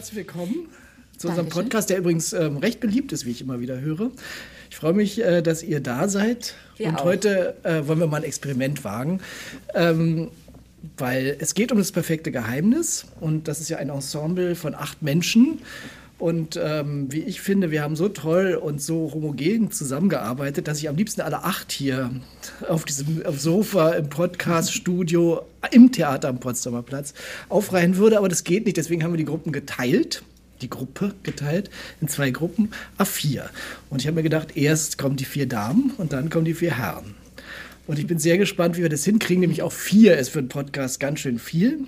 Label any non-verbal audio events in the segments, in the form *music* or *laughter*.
herzlich willkommen zu unserem Dankeschön. Podcast, der übrigens ähm, recht beliebt ist, wie ich immer wieder höre. Ich freue mich, äh, dass ihr da seid. Wir und auch. heute äh, wollen wir mal ein Experiment wagen. Ähm, weil es geht um das perfekte Geheimnis und das ist ja ein Ensemble von acht Menschen. Und ähm, wie ich finde, wir haben so toll und so homogen zusammengearbeitet, dass ich am liebsten alle acht hier auf diesem Sofa im Podcast-Studio im Theater am Potsdamer Platz aufreihen würde. Aber das geht nicht, deswegen haben wir die Gruppen geteilt die Gruppe geteilt in zwei Gruppen, A4. Und ich habe mir gedacht, erst kommen die vier Damen und dann kommen die vier Herren. Und ich bin sehr gespannt, wie wir das hinkriegen, nämlich auch vier ist für einen Podcast ganz schön viel.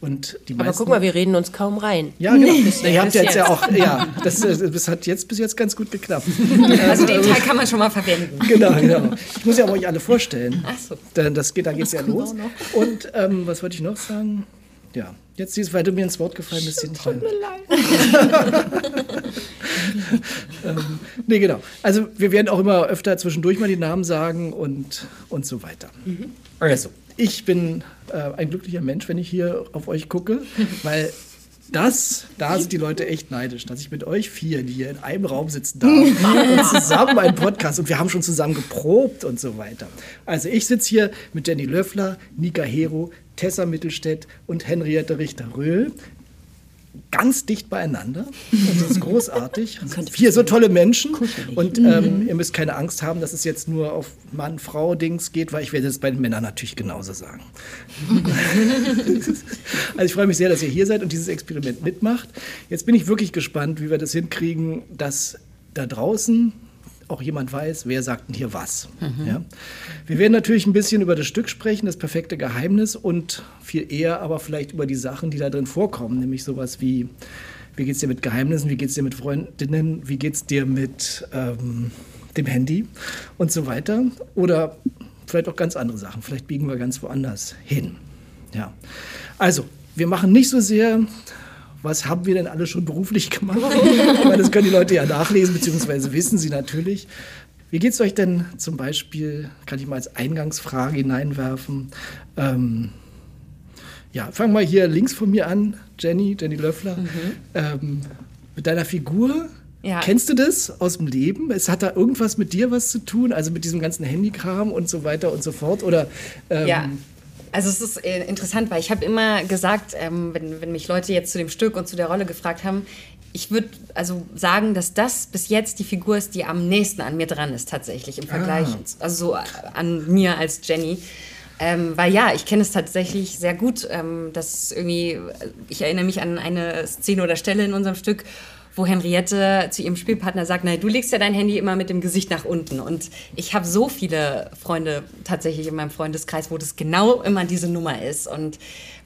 Und die Aber guck mal, wir reden uns kaum rein. Ja, genau. Das, *laughs* ihr habt jetzt ja auch, ja, *laughs* das, das, hat jetzt bis jetzt ganz gut geklappt. *laughs* Also den Teil kann man schon mal verwenden. Genau, genau. Ich muss ja aber euch alle vorstellen. Ach so. Dann, das geht, da geht es ja los. Und ähm, was wollte ich noch sagen? Ja, jetzt weil du mir ins Wort gefallen bist. Tut mir leid. ähm, nee, genau. Also wir werden auch immer öfter zwischendurch mal die Namen sagen und, und so weiter. Mhm. Also, ich bin äh, ein glücklicher Mensch, wenn ich hier auf euch gucke, weil das, da sind die Leute echt neidisch, dass ich mit euch vier, die hier in einem Raum sitzen darf und *laughs* zusammen einen Podcast und wir haben schon zusammen geprobt und so weiter. Also ich sitze hier mit Jenny Löffler, Nika Hero, Tessa Mittelstädt und Henriette Richter-Röhl ganz dicht beieinander. Und das ist großartig. Vier so tolle Menschen. Und ähm, ihr müsst keine Angst haben, dass es jetzt nur auf Mann-Frau-Dings geht, weil ich werde es bei den Männern natürlich genauso sagen. *laughs* also ich freue mich sehr, dass ihr hier seid und dieses Experiment mitmacht. Jetzt bin ich wirklich gespannt, wie wir das hinkriegen, dass da draußen auch jemand weiß, wer sagt denn hier was. Mhm. Ja? Wir werden natürlich ein bisschen über das Stück sprechen, das perfekte Geheimnis und viel eher aber vielleicht über die Sachen, die da drin vorkommen, nämlich sowas wie, wie geht es dir mit Geheimnissen, wie geht es dir mit Freundinnen, wie geht es dir mit ähm, dem Handy und so weiter. Oder vielleicht auch ganz andere Sachen, vielleicht biegen wir ganz woanders hin. Ja. Also, wir machen nicht so sehr was haben wir denn alle schon beruflich gemacht? Weil das können die Leute ja nachlesen, beziehungsweise wissen sie natürlich. Wie geht es euch denn zum Beispiel, kann ich mal als Eingangsfrage hineinwerfen? Ähm, ja, fang mal hier links von mir an, Jenny, Jenny Löffler. Mhm. Ähm, mit deiner Figur, ja. Kennst du das aus dem Leben? Es hat da irgendwas mit dir was zu tun, also mit diesem ganzen Handykram und so weiter und so fort? Oder ähm, ja. Also es ist äh, interessant, weil ich habe immer gesagt, ähm, wenn, wenn mich Leute jetzt zu dem Stück und zu der Rolle gefragt haben, ich würde also sagen, dass das bis jetzt die Figur ist, die am nächsten an mir dran ist tatsächlich im Vergleich, ah. also so an mir als Jenny. Ähm, weil ja, ich kenne es tatsächlich sehr gut, ähm, dass irgendwie, ich erinnere mich an eine Szene oder Stelle in unserem Stück, wo Henriette zu ihrem Spielpartner sagt, naja, du legst ja dein Handy immer mit dem Gesicht nach unten. Und ich habe so viele Freunde tatsächlich in meinem Freundeskreis, wo das genau immer diese Nummer ist. Und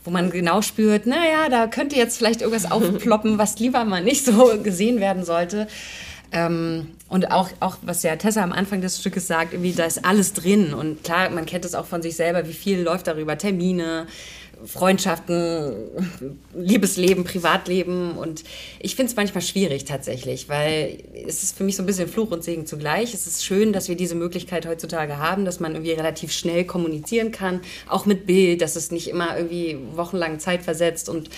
wo man genau spürt, naja, da könnte jetzt vielleicht irgendwas *laughs* aufploppen, was lieber mal nicht so gesehen werden sollte. Ähm, und auch, auch, was ja Tessa am Anfang des Stückes sagt, irgendwie, da ist alles drin. Und klar, man kennt es auch von sich selber, wie viel läuft darüber, Termine, Freundschaften, Liebesleben, Privatleben. Und ich finde es manchmal schwierig tatsächlich, weil es ist für mich so ein bisschen Fluch und Segen zugleich. Es ist schön, dass wir diese Möglichkeit heutzutage haben, dass man irgendwie relativ schnell kommunizieren kann, auch mit Bild, dass es nicht immer irgendwie wochenlang Zeit versetzt und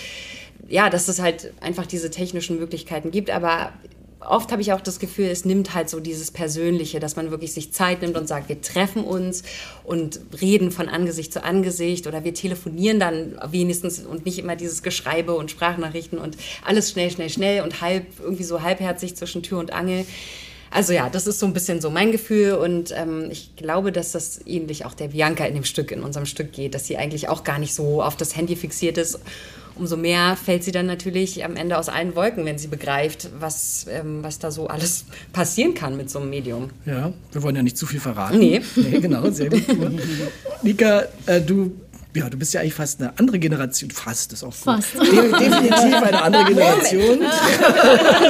ja, dass es halt einfach diese technischen Möglichkeiten gibt. Aber oft habe ich auch das Gefühl, es nimmt halt so dieses Persönliche, dass man wirklich sich Zeit nimmt und sagt, wir treffen uns und reden von Angesicht zu Angesicht oder wir telefonieren dann wenigstens und nicht immer dieses Geschreibe und Sprachnachrichten und alles schnell, schnell, schnell und halb, irgendwie so halbherzig zwischen Tür und Angel. Also ja, das ist so ein bisschen so mein Gefühl und ähm, ich glaube, dass das ähnlich auch der Bianca in dem Stück, in unserem Stück geht, dass sie eigentlich auch gar nicht so auf das Handy fixiert ist umso mehr fällt sie dann natürlich am Ende aus allen Wolken, wenn sie begreift, was, ähm, was da so alles passieren kann mit so einem Medium. Ja, wir wollen ja nicht zu viel verraten. Nee. Nee, genau, sehr gut. *laughs* Nika, äh, du ja, du bist ja eigentlich fast eine andere Generation. Fast ist auch gut. Fast. De definitiv eine andere Generation.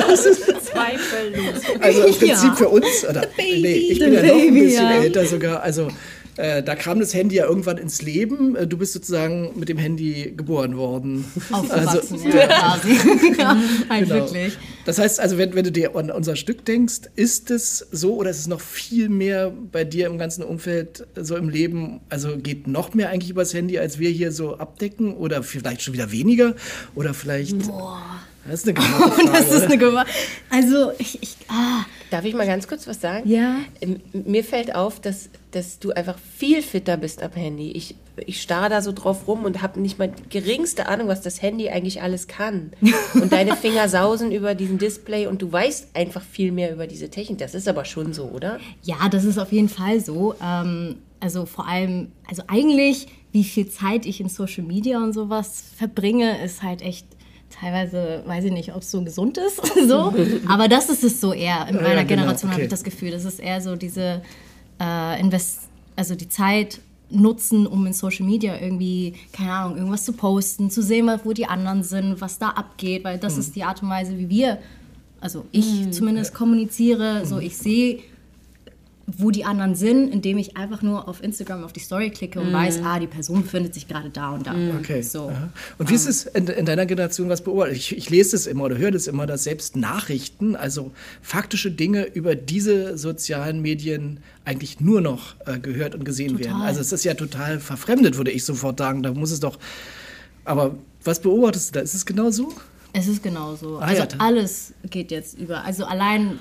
das *laughs* ist zweifellos. Also im Prinzip ja. für uns, oder nee, ich bin ja noch ein bisschen ja. älter sogar. Also äh, da kam das Handy ja irgendwann ins Leben. Äh, du bist sozusagen mit dem Handy geboren worden. Aufgewachsen, also, ja, quasi. ja, *laughs* halt genau. wirklich. Das heißt also, wenn, wenn du dir an unser Stück denkst, ist es so oder ist es noch viel mehr bei dir im ganzen Umfeld so im Leben? Also geht noch mehr eigentlich übers Handy, als wir hier so abdecken oder vielleicht schon wieder weniger oder vielleicht... Boah Das ist eine *laughs* gemeine Frage, Das ist eine Gema Also, ich, ich ah, Darf ich mal ganz kurz was sagen? Ja. Ähm, Mir fällt auf, dass, dass du einfach viel fitter bist am Handy. Ich, ich starre da so drauf rum und habe nicht mal die geringste Ahnung, was das Handy eigentlich alles kann. *laughs* Und deine Finger sausen über diesen Display und du weißt einfach viel mehr über diese Technik. Das ist aber schon so, oder? Ja, das ist auf jeden Fall so. Ähm, also vor allem, also eigentlich, wie viel Zeit ich in Social Media und sowas verbringe, ist halt echt teilweise, weiß ich nicht, ob es so gesund ist, *laughs* so. Aber das ist es so eher. In meiner ja, genau, Generation habe okay. ich das Gefühl. Das ist eher so diese äh, Invest, also die Zeit nutzen, um in Social Media irgendwie, keine Ahnung, irgendwas zu posten, zu sehen, wo die anderen sind, was da abgeht, weil das ist die Art und Weise, wie wir, also ich zumindest kommuniziere, so ich sehe wo die anderen sind, indem ich einfach nur auf Instagram auf die Story klicke und weiß, ah, die Person befindet sich gerade da und da. Okay. So. aha. Und wie ist es in, in deiner Generation was beobachtet? Ich, ich lese es immer oder höre das immer, dass selbst Nachrichten, also faktische Dinge über diese sozialen Medien eigentlich nur noch äh, gehört und gesehen werden. Also es ist ja total verfremdet, würde ich sofort sagen. Da muss es doch. Aber was beobachtest du da? Ist es genau so? Es ist genauso. Ah, also ja, alles geht jetzt über. Also allein,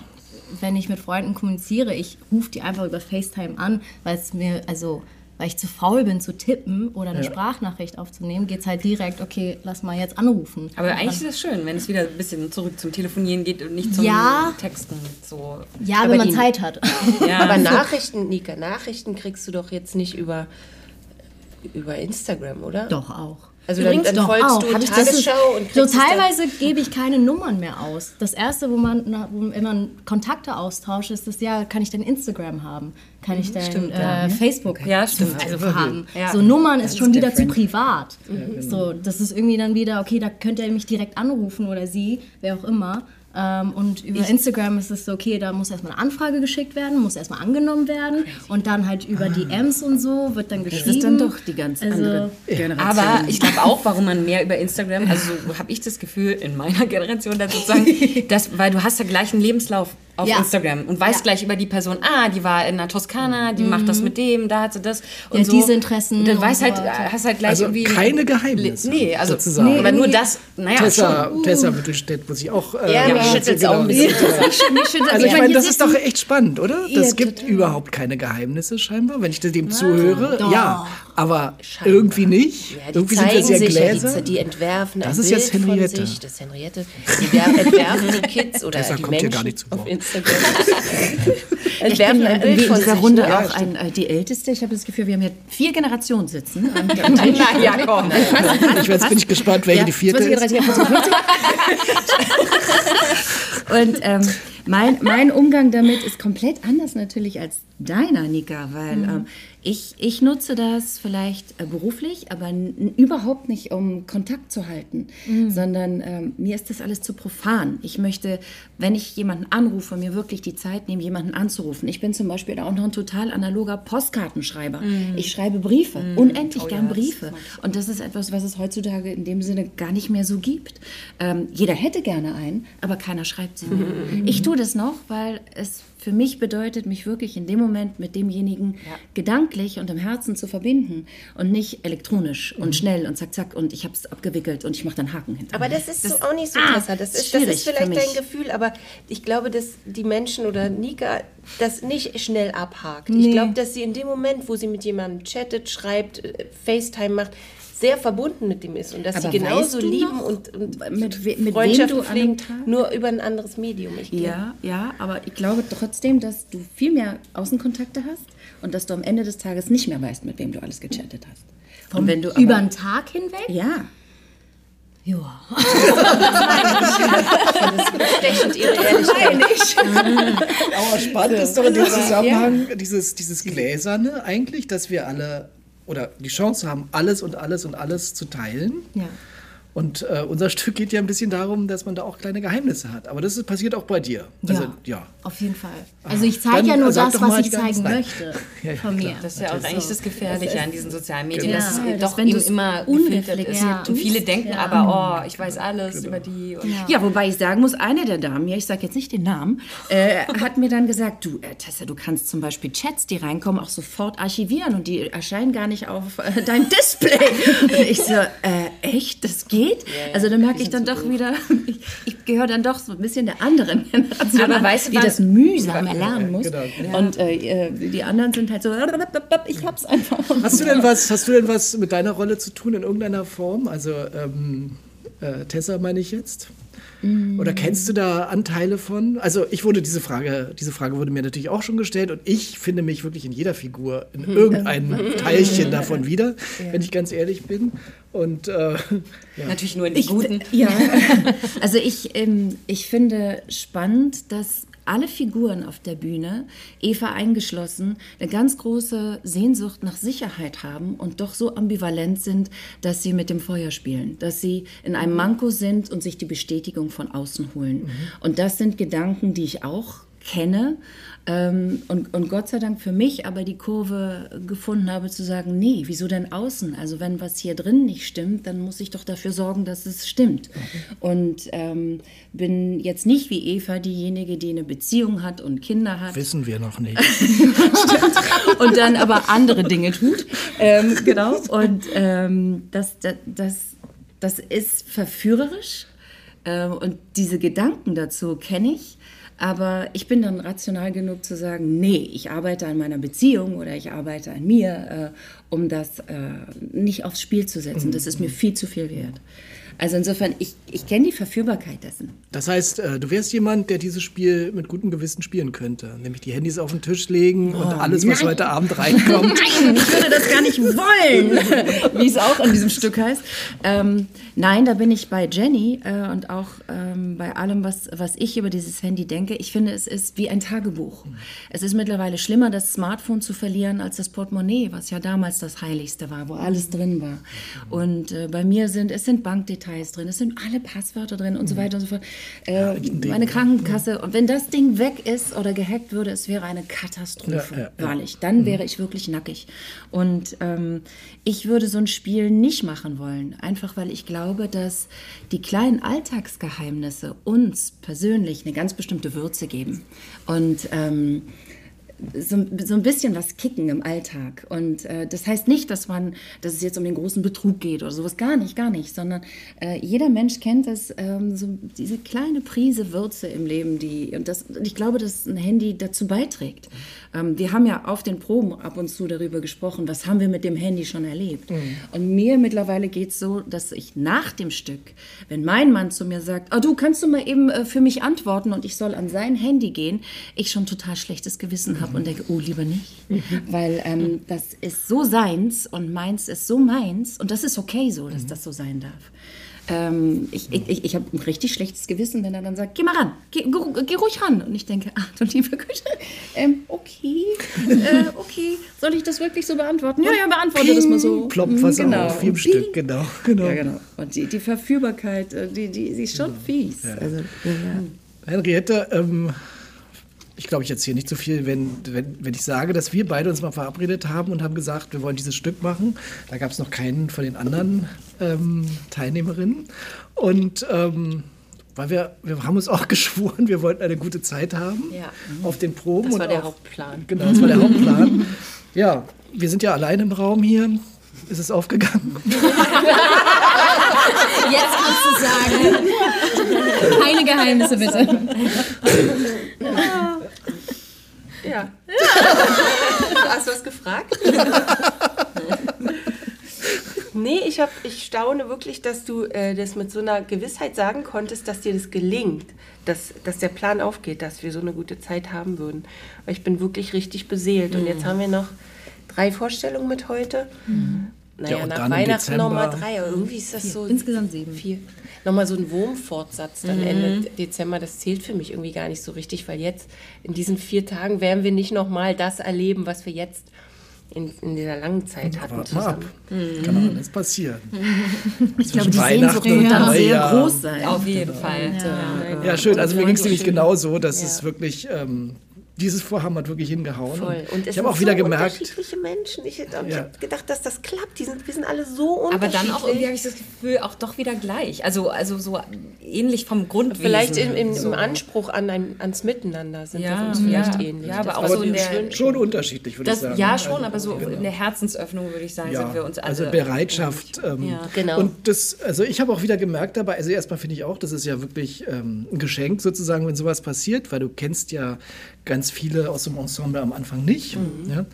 wenn ich mit Freunden kommuniziere, ich rufe die einfach über FaceTime an, weil es mir, also weil ich zu faul bin zu tippen oder eine Ja. Sprachnachricht aufzunehmen, geht es halt direkt, okay, lass mal jetzt anrufen. Aber eigentlich ist es schön, wenn es wieder ein bisschen zurück zum Telefonieren geht und nicht zum Ja. Texten. So. Ja, Aber wenn man die- Zeit hat. *laughs* Ja. Aber Nachrichten, Nika, Nachrichten kriegst du doch jetzt nicht über, über Instagram, oder? Doch auch. Also dann- Übrigens dann doch folgst auch. du Hab ich- das ist- Tagesschau und So dann- teilweise gebe ich keine Nummern mehr aus. Das erste, wo man, na, wo man Kontakte austauscht, ist das ja, kann ich dein Instagram haben? Kann ich dein stimmt, äh, ja. Facebook Ja, stimmt. also haben? Ja. So Nummern ist schon ist wieder different. zu privat. So, das ist irgendwie dann wieder, okay, da könnt ihr mich direkt anrufen oder sie, wer auch immer. Ähm, und über Instagram ist es so, okay, da muss erstmal eine Anfrage geschickt werden, muss erstmal angenommen werden und dann halt über DMs und so wird dann geschrieben. Das ist dann doch die ganz Also- andere Generation. Aber ich glaube auch, warum man mehr über Instagram, also so habe ich das Gefühl in meiner Generation dann sozusagen, *laughs* dass, weil du hast ja gleich einen Lebenslauf auf Ja. Instagram und weißt Ja. gleich über die Person, ah, die war in der Toskana, die macht das mit dem, da hat sie das und Ja, so. diese Interessen Und dann und weißt so halt, hast halt gleich Also irgendwie keine Geheimnisse, Nee, also sozusagen. nee, aber nur das, naja, Tessa, schon. Tessa Mittelstädt muss ich auch. Äh, Ja, mich erzählen, schüttelt's auch ein bisschen. *laughs* Also ich Ja, meine, hier das ist doch echt spannend, oder? Das Ja, gibt total. überhaupt keine Geheimnisse scheinbar, wenn ich dem zuhöre. doch. Ja, aber irgendwie nicht. Ja, irgendwie sind wir zeigen sehr sich ja, gläser. die, die entwerfen Das ist Bild jetzt Henriette. sich. Das ist Henriette. Die wer- entwerfen die Kids *laughs* oder Tessa die kommt hier Menschen gar nicht zu auf. Instagram. *laughs* ich bin entwerfen ja ein Bild in von dieser. Runde Ja, auch ein, äh, die Älteste. Ich habe das Gefühl, wir haben hier vier Generationen sitzen. *laughs* Na ja, komm. Ich jetzt bin ich gespannt, welche Ja, die vierte 20, ist. 30, 40, 50. Und ähm, mein, mein Umgang damit ist komplett anders natürlich als deiner, Nika, weil ähm, ich, ich nutze das vielleicht äh, beruflich, aber überhaupt nicht, um Kontakt zu halten, sondern ähm, mir ist das alles zu profan. Ich möchte, wenn ich jemanden anrufe, mir wirklich die Zeit nehmen, jemanden anzurufen. Ich bin zum Beispiel auch noch ein total analoger Postkartenschreiber. Ich schreibe Briefe, unendlich gern Briefe. Und das ist etwas, was es heutzutage in dem Sinne gar nicht mehr so gibt. Ähm, jeder hätte gerne einen, aber keiner schreibt sie mehr. Ich tue das noch, weil es für mich bedeutet, mich wirklich in dem Moment mit demjenigen gedanklich und im Herzen zu verbinden und nicht elektronisch und schnell und zack, zack und ich habe es abgewickelt und ich mache dann Haken hinter. Aber das ist so auch nicht so, ah, Tessa. Das ist das ist vielleicht dein Gefühl, aber ich glaube, dass die Menschen oder Nika das nicht schnell abhakt. Ich Nee. glaube, dass sie in dem Moment, wo sie mit jemandem chattet, schreibt, äh, FaceTime macht, sehr verbunden mit dem ist und dass Aber sie genauso weißt du lieben noch, und, und mit we- mit wem Freundschaften du an pflegen, einem Tag- nur über ein anderes Medium. Ich. Ja, ja, aber ich glaube trotzdem, dass du viel mehr Außenkontakte hast und dass du am Ende des Tages nicht mehr weißt, mit wem du alles gechattet hast. Und wenn du aber, Über einen Tag hinweg? ja, Ja. Bestechend ihre *laughs* Ehrlichkeit. Aber spannend ist doch in dem Zusammenhang dieses, dieses Gläserne eigentlich, dass wir alle oder die Chance haben, alles und alles und alles zu teilen. Ja. Und äh, unser Stück geht ja ein bisschen darum, dass man da auch kleine Geheimnisse hat. Aber das ist, passiert auch bei dir. Also, ja. Auf jeden Fall. Also ich zeige ja nur sag das, was ich zeigen Nein. möchte *laughs* Ja, ja, von mir. klar. Das ist ja auch eigentlich das Gefährliche an diesen sozialen Medien, Ja, dass es doch wenn immer unreflektiert gefiltert ist. Und viele denken ja. aber, oh, ich weiß alles über die. Und Ja, wobei ich sagen muss, eine der Damen, ja, ich sage jetzt nicht den Namen, äh, hat mir dann gesagt, du, äh, Tessa, du kannst zum Beispiel Chats, die reinkommen, auch sofort archivieren und die erscheinen gar nicht auf äh, deinem Display. *laughs* Und ich so, äh, echt, das geht? Also da merke ich dann doch wieder, *laughs* ich, ich gehöre dann doch so ein bisschen der anderen *laughs* Generation Aber an, weißt du die was- das mühsam erlernen muss. genau. Und äh, äh, die anderen sind halt so, *laughs* ich hab's einfach. Hast du denn was, hast du denn was mit deiner Rolle zu tun in irgendeiner Form? Also ähm, äh, Tessa meine ich jetzt. Oder kennst du da Anteile von? Also ich wurde diese Frage, diese Frage wurde mir natürlich auch schon gestellt und ich finde mich wirklich in jeder Figur in irgendeinem Teilchen davon wieder, wenn ich ganz ehrlich bin. Und äh, Natürlich nur in den guten. Ja, *laughs* also ich, ähm, ich finde spannend, dass alle Figuren auf der Bühne, Eva eingeschlossen, eine ganz große Sehnsucht nach Sicherheit haben und doch so ambivalent sind, dass sie mit dem Feuer spielen, dass sie in einem Manko sind und sich die Bestätigung von außen holen. Und das sind Gedanken, die ich auch kenne ähm, und, und Gott sei Dank für mich aber die Kurve gefunden habe zu sagen, nee, wieso denn außen? Also wenn was hier drin nicht stimmt, dann muss ich doch dafür sorgen, dass es stimmt. Und ähm, bin jetzt nicht wie Eva diejenige, die eine Beziehung hat und Kinder hat wissen wir noch nicht. *laughs* und dann aber andere Dinge tut. Ähm, genau. Und ähm, das, das, das, das ist verführerisch. Ähm, und diese Gedanken dazu kenne ich. Aber ich bin dann rational genug zu sagen, nee, ich arbeite an meiner Beziehung oder ich arbeite an mir, äh, um das äh, nicht aufs Spiel zu setzen. Das ist mir viel zu viel wert. Also insofern, ich, ich kenne die Verführbarkeit dessen. Das heißt, äh, du wärst jemand, der dieses Spiel mit gutem Gewissen spielen könnte. Nämlich die Handys auf den Tisch legen und alles, was heute Abend *laughs* reinkommt. Nein, ich würde das gar nicht wollen, *laughs* wie es auch in diesem Stück heißt. Ähm, nein, da bin ich bei Jenny äh, und auch ähm, bei allem, was, was ich über dieses Handy denke. Ich finde, es ist wie ein Tagebuch. Es ist mittlerweile schlimmer, das Smartphone zu verlieren, als das Portemonnaie, was ja damals das Heiligste war, wo alles drin war. Und äh, bei mir sind, es sind Bankdetails drin, es sind alle Passwörter drin und so weiter und so fort. Äh, meine Krankenkasse. Und wenn das Ding weg ist oder gehackt würde, es wäre eine Katastrophe, Ja, ja, ja. wahrlich. Dann wäre ich wirklich nackig. Und ähm, ich würde so ein Spiel nicht machen wollen, einfach weil ich glaube, dass die kleinen Alltagsgeheimnisse uns persönlich eine ganz bestimmte Würze geben. Und ähm, so, so ein bisschen was kicken im Alltag. Und äh, das heißt nicht, dass man, dass es jetzt um den großen Betrug geht oder sowas, gar nicht, gar nicht, sondern äh, jeder Mensch kennt das, ähm, so diese kleine Prise Würze im Leben, die, und das, ich glaube, dass ein Handy dazu beiträgt. Ähm, wir haben ja auf den Proben ab und zu darüber gesprochen, was haben wir mit dem Handy schon erlebt. Und mir mittlerweile geht es so, dass ich nach dem Stück, wenn mein Mann zu mir sagt, ah, du kannst du mal eben äh, für mich antworten und ich soll an sein Handy gehen, ich schon total schlechtes Gewissen habe und denke, oh, lieber nicht. Weil ähm, das ist so seins und meins ist so meins und das ist okay so, dass das so sein darf. Ähm, ich ich, ich, habe ein richtig schlechtes Gewissen, wenn er dann sagt, geh mal ran, geh, geh, geh ruhig ran. Und ich denke, ach du liebe Güte, ähm, okay, äh, okay, soll ich das wirklich so beantworten? Ja, ja, beantworte das mal so. Ploppt was Mhm, genau. auf, vier Und Stück, genau. genau. Ja, genau. Und die, die Verführbarkeit, äh, die, die, die ist schon fies. Also, ja, ja. Henriette, ähm, ich glaube, ich erzähle nicht so viel, wenn, wenn, wenn ich sage, dass wir beide uns mal verabredet haben und haben gesagt, wir wollen dieses Stück machen. Da gab es noch keinen von den anderen ähm, Teilnehmerinnen. Und ähm, weil wir, wir haben uns auch *laughs* geschworen, wir wollten eine gute Zeit haben Ja. auf den Proben. Das und war der auch, Hauptplan. Genau, das war der Hauptplan. Ja, wir sind ja allein im Raum hier. Ist es aufgegangen? *laughs* Jetzt kannst du sagen. *laughs* Keine Geheimnisse bitte. Ja. Hast du was gefragt? nee, ich, hab, ich staune wirklich, dass du äh, das mit so einer Gewissheit sagen konntest, dass dir das gelingt, dass, dass der Plan aufgeht, dass wir so eine gute Zeit haben würden. Weil ich bin wirklich richtig beseelt. Und jetzt haben wir noch drei Vorstellungen mit heute. Naja, Ja, nach Weihnachten nochmal drei. Irgendwie ist das so. Insgesamt sieben. Vier. Nochmal so ein Wurmfortsatz dann Ende Dezember, das zählt für mich irgendwie gar nicht so richtig, weil jetzt in diesen vier Tagen werden wir nicht nochmal das erleben, was wir jetzt in, in dieser langen Zeit hatten Wart mal ab. zusammen. Kann alles passieren. *laughs* Ich glaube, die Weihnachten Sehnsucht wird und dann sehr Neujahr. groß sein. Auf jeden Fall. Ja, schön. Also mir ging es nämlich genauso, dass es wirklich, ähm, dieses Vorhaben hat wirklich hingehauen. Voll. Und es ich sind habe auch wieder so gemerkt, unterschiedliche Menschen. Ich, hätte- ich Ja. habe gedacht, dass das klappt. Die sind, wir sind alle so Aber unterschiedlich. dann auch irgendwie habe ich das Gefühl, auch doch wieder gleich. Also, also so ähnlich vom Grundwesen. Vielleicht im, im, so. im Anspruch an ein, ans Miteinander sind Ja, wir uns vielleicht ja. ähnlich. Ja, aber Das, auch so in der- schon unterschiedlich, würde ich sagen. ja, schon, Also, aber so genau. in der Herzensöffnung würde ich sagen, ja, sind wir uns alle. also Bereitschaft. Ähm, Ja. Genau. Und das, also ich habe auch wieder gemerkt dabei, also erstmal finde ich auch, das ist ja wirklich ähm, ein Geschenk sozusagen, wenn sowas passiert, weil du kennst ja ganz viele aus dem Ensemble am Anfang nicht. Mhm. Ja?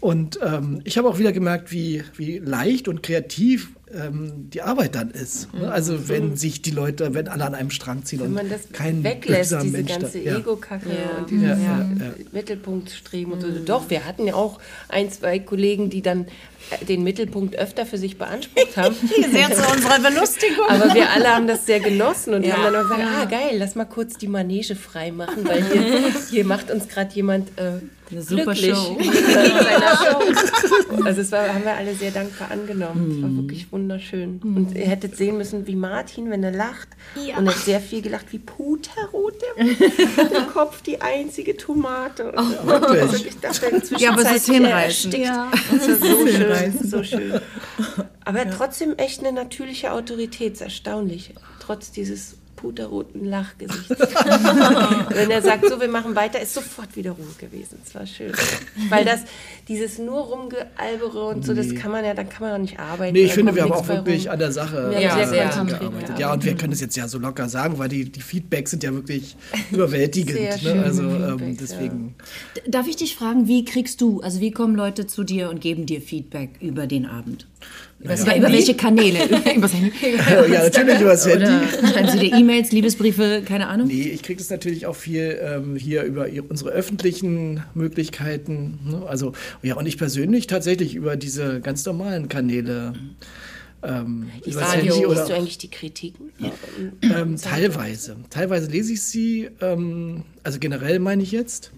Und ähm, ich habe auch wieder gemerkt, wie, wie leicht und kreativ ähm, die Arbeit dann ist. ne? Also wenn sich die Leute, wenn alle an einem Strang ziehen Wenn und man das kein weglässt, diese Mensch ganze ja. Ego-Kacke Ja. und dieses Ja, ja, ja. Mittelpunktstreben und so. Doch, wir hatten ja auch ein, zwei Kollegen, die dann äh, den Mittelpunkt öfter für sich beansprucht haben. *laughs* Sehr zu unserer Belustigung. Aber wir alle haben das sehr genossen und haben dann auch gesagt, ah geil, lass mal kurz die Manege frei machen, weil hier, *laughs* hier macht uns gerade jemand äh, Eine super glücklich Show. *laughs* *laughs* Show. Also es war, haben wir alle sehr dankbar angenommen. Es war wirklich wunderschön. Und ihr hättet sehen müssen, wie Martin, wenn er lacht, und er hat sehr viel gelacht, wie puterrot der, *laughs* der Kopf, die einzige Tomate. Und wirklich? ich dachte, Ja, aber es ist hinreißend. Ja. das war so schön, so schön. Aber er hat trotzdem echt eine natürliche Autorität, ist erstaunlich. Trotz dieses puterroten Lachgesichts. *laughs* Wenn er sagt, so, wir machen weiter, ist sofort wieder Ruhe gewesen. Es war schön. Weil das, dieses nur rumgealbere und so, das kann man ja, dann kann man auch nicht arbeiten. Nee, ich da finde, wir haben auch wirklich rum. an der Sache Wir äh, haben sehr gearbeitet. Ja, und wir können es jetzt ja so locker sagen, weil die, die Feedbacks sind ja wirklich *laughs* überwältigend. Sehr ne? Also ähm, deswegen. Darf ich dich fragen, wie kriegst du, also wie kommen Leute zu dir und geben dir Feedback über den Abend? Über, über welche *laughs* Kanäle? *laughs* über, Handy? Ja, natürlich übers Handy. Oder schreiben sie dir E-Mails, Liebesbriefe, keine Ahnung? Nee, ich kriege es natürlich auch viel ähm, hier über unsere öffentlichen Möglichkeiten. Ne? Also, ja, und ich persönlich tatsächlich über diese ganz normalen Kanäle. Ähm, übers Radio, Handy liest oder du eigentlich die Kritiken? ähm, teilweise. Teilweise lese ich sie, ähm, also generell meine ich jetzt.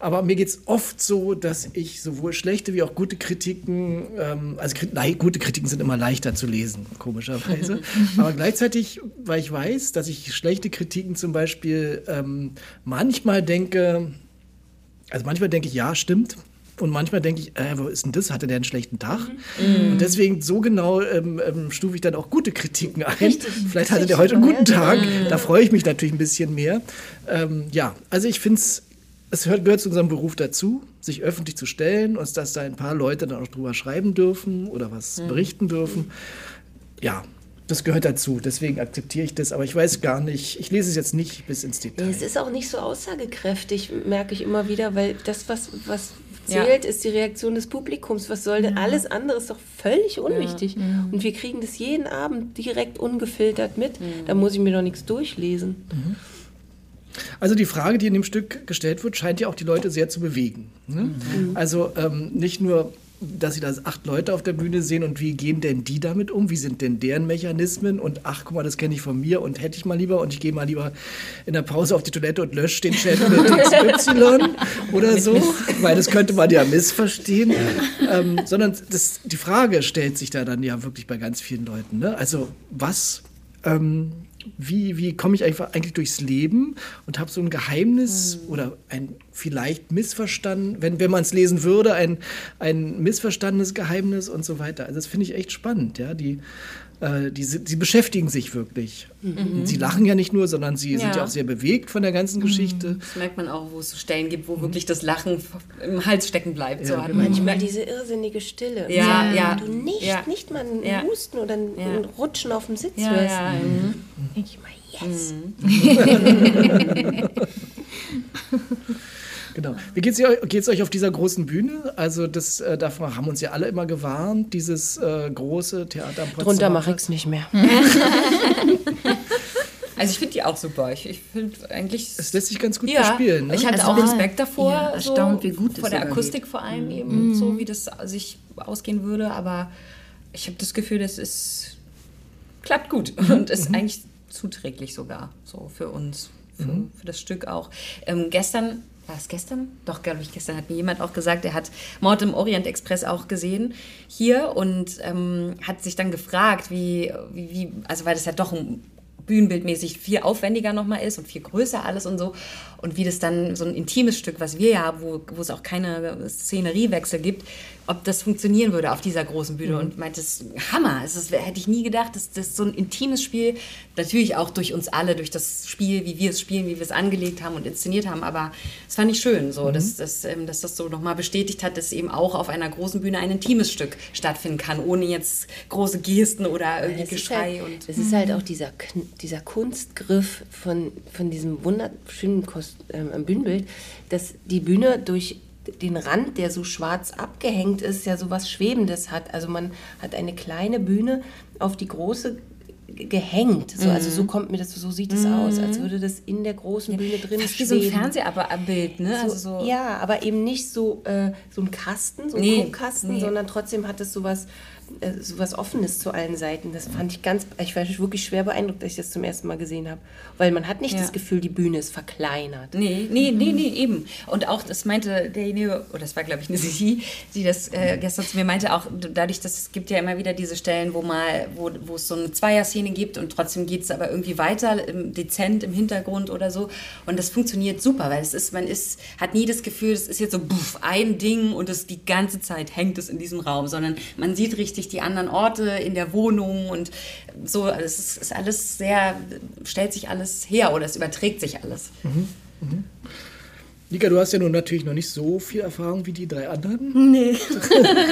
Aber mir geht es oft so, dass ich sowohl schlechte wie auch gute Kritiken, ähm, also Kri- nei, gute Kritiken sind immer leichter zu lesen, komischerweise. *laughs* Aber gleichzeitig, weil ich weiß, dass ich schlechte Kritiken zum Beispiel ähm, manchmal denke, also manchmal denke ich, ja, stimmt. Und manchmal denke ich, äh, wo ist denn das? Hatte der einen schlechten Tag? Und deswegen so genau ähm, ähm, stufe ich dann auch gute Kritiken ein. Vielleicht hatte der heute einen guten Tag. Da freue ich mich natürlich ein bisschen mehr. Ähm, ja, also ich finde es, es hört, gehört zu unserem Beruf dazu, sich öffentlich zu stellen und dass da ein paar Leute dann auch drüber schreiben dürfen oder was berichten dürfen. Ja, das gehört dazu. Deswegen akzeptiere ich das. Aber ich weiß gar nicht, ich lese es jetzt nicht bis ins Detail. Es ist auch nicht so aussagekräftig, merke ich immer wieder, weil das, was, was Ja. zählt, ist die Reaktion des Publikums. Was soll denn alles andere ist doch völlig unwichtig. Und wir kriegen das jeden Abend direkt ungefiltert mit. Da muss ich mir doch nichts durchlesen. Also die Frage, die in dem Stück gestellt wird, scheint ja auch die Leute sehr zu bewegen. Ne? Also ähm, nicht nur, dass sie da acht Leute auf der Bühne sehen und wie gehen denn die damit um? Wie sind denn deren Mechanismen? Und ach, guck mal, das kenne ich von mir und hätte ich mal lieber und ich gehe mal lieber in der Pause auf die Toilette und lösche den Chat mit *laughs* XY oder so, weil das könnte man ja missverstehen. ähm, sondern das, die Frage stellt sich da dann ja wirklich bei ganz vielen Leuten. Ne? Also was ähm, wie, wie komme ich einfach eigentlich durchs Leben und habe so ein Geheimnis oder ein vielleicht missverstanden, wenn, wenn man es lesen würde, ein, ein missverstandenes Geheimnis und so weiter. Also das finde ich echt spannend, ja. Die, äh, die, sie- beschäftigen sich wirklich. Und Sie lachen ja nicht nur, sondern sie sind Ja. ja auch sehr bewegt von der ganzen Geschichte. Das merkt man auch, wo es so Stellen gibt, wo wirklich das Lachen im Hals stecken bleibt. so hat genau. man Manchmal diese irrsinnige Stille. Ja, ja. Du nicht, Ja. nicht mal ein Ja. Husten oder ein, Ja. Rutschen auf dem Sitz ja, hörst. ja, mhm. Denke ich mal, yes. *laughs* *laughs* *laughs* Genau. Wie geht es geht's euch auf dieser großen Bühne? Also das, äh, davon haben uns ja alle immer gewarnt, dieses äh, große Theater am Drunter mache ich es nicht mehr. *laughs* Also ich finde die auch super. Ich, ich finde eigentlich... Es lässt sich ganz gut ja, bespielen. Ne? ich hatte Also auch Respekt davor, ja, erstaunt, so, wie gut vor der Akustik geht. vor allem eben, so wie das sich ausgehen würde. Aber ich habe das Gefühl, das ist klappt gut und ist eigentlich zuträglich sogar so für uns, für, für das Stück auch. Ähm, gestern war es gestern? Doch, glaube ich, gestern hat mir jemand auch gesagt, er hat Mord im Orient Express auch gesehen hier und ähm, hat sich dann gefragt, wie, wie, wie, also weil das ja doch ein bühnenbildmäßig viel aufwendiger nochmal ist und viel größer alles und so. Und wie das dann so ein intimes Stück, was wir ja haben, wo, wo es auch keine Szeneriewechsel gibt, ob das funktionieren würde auf dieser großen Bühne. Mhm. Und meinte, das ist Hammer. Es ist, hätte ich nie gedacht, dass das so ein intimes Spiel, natürlich auch durch uns alle, durch das Spiel, wie wir es spielen, wie wir es angelegt haben und inszeniert haben. Aber es fand ich schön, so, Mhm. dass, dass, ähm, dass das so nochmal bestätigt hat, dass eben auch auf einer großen Bühne ein intimes Stück stattfinden kann, ohne jetzt große Gesten oder irgendwie Es ist Geschrei. halt, und es ist halt auch dieser, dieser Kunstgriff von, von diesem wunderschönen Kost, ähm, Bühnenbild, dass die Bühne durch den Rand, der so schwarz abgehängt ist, ja so was Schwebendes hat. Also man hat eine kleine Bühne auf die große gehängt. So, Also Mhm. so kommt mir das, so sieht es aus, als würde das in der großen Bühne drin Fast wie so ein schweben. Fernsehbild, ne? So, also so, Ja, aber eben nicht so, äh, so ein Kasten, so ein Nee, Guckkasten, nee. sondern trotzdem hat es sowas, äh, sowas Offenes zu allen Seiten. Das fand ich ganz, ich war wirklich schwer beeindruckt, dass ich das zum ersten Mal gesehen habe. Weil man hat nicht Ja. das Gefühl, die Bühne ist verkleinert. Nee, nee, nee, nee, eben. Und auch, das meinte derjenige, oder das war, glaube ich, eine *laughs* Sie, die das äh, gestern zu mir meinte, auch dadurch, dass es gibt ja immer wieder diese Stellen, wo mal, wo, wo es so eine Zweierszene gibt und trotzdem geht es aber irgendwie weiter, im, dezent im Hintergrund oder so. Und das funktioniert super, weil es ist, man ist, hat nie das Gefühl, es ist jetzt so buff, ein Ding und es die ganze Zeit hängt es in diesem Raum, sondern man sieht richtig die anderen Orte in der Wohnung und so, also es ist, ist alles sehr, stellt sich alles her oder es überträgt sich alles. Nika, du hast ja nun natürlich noch nicht so viel Erfahrung wie die drei anderen. Nee.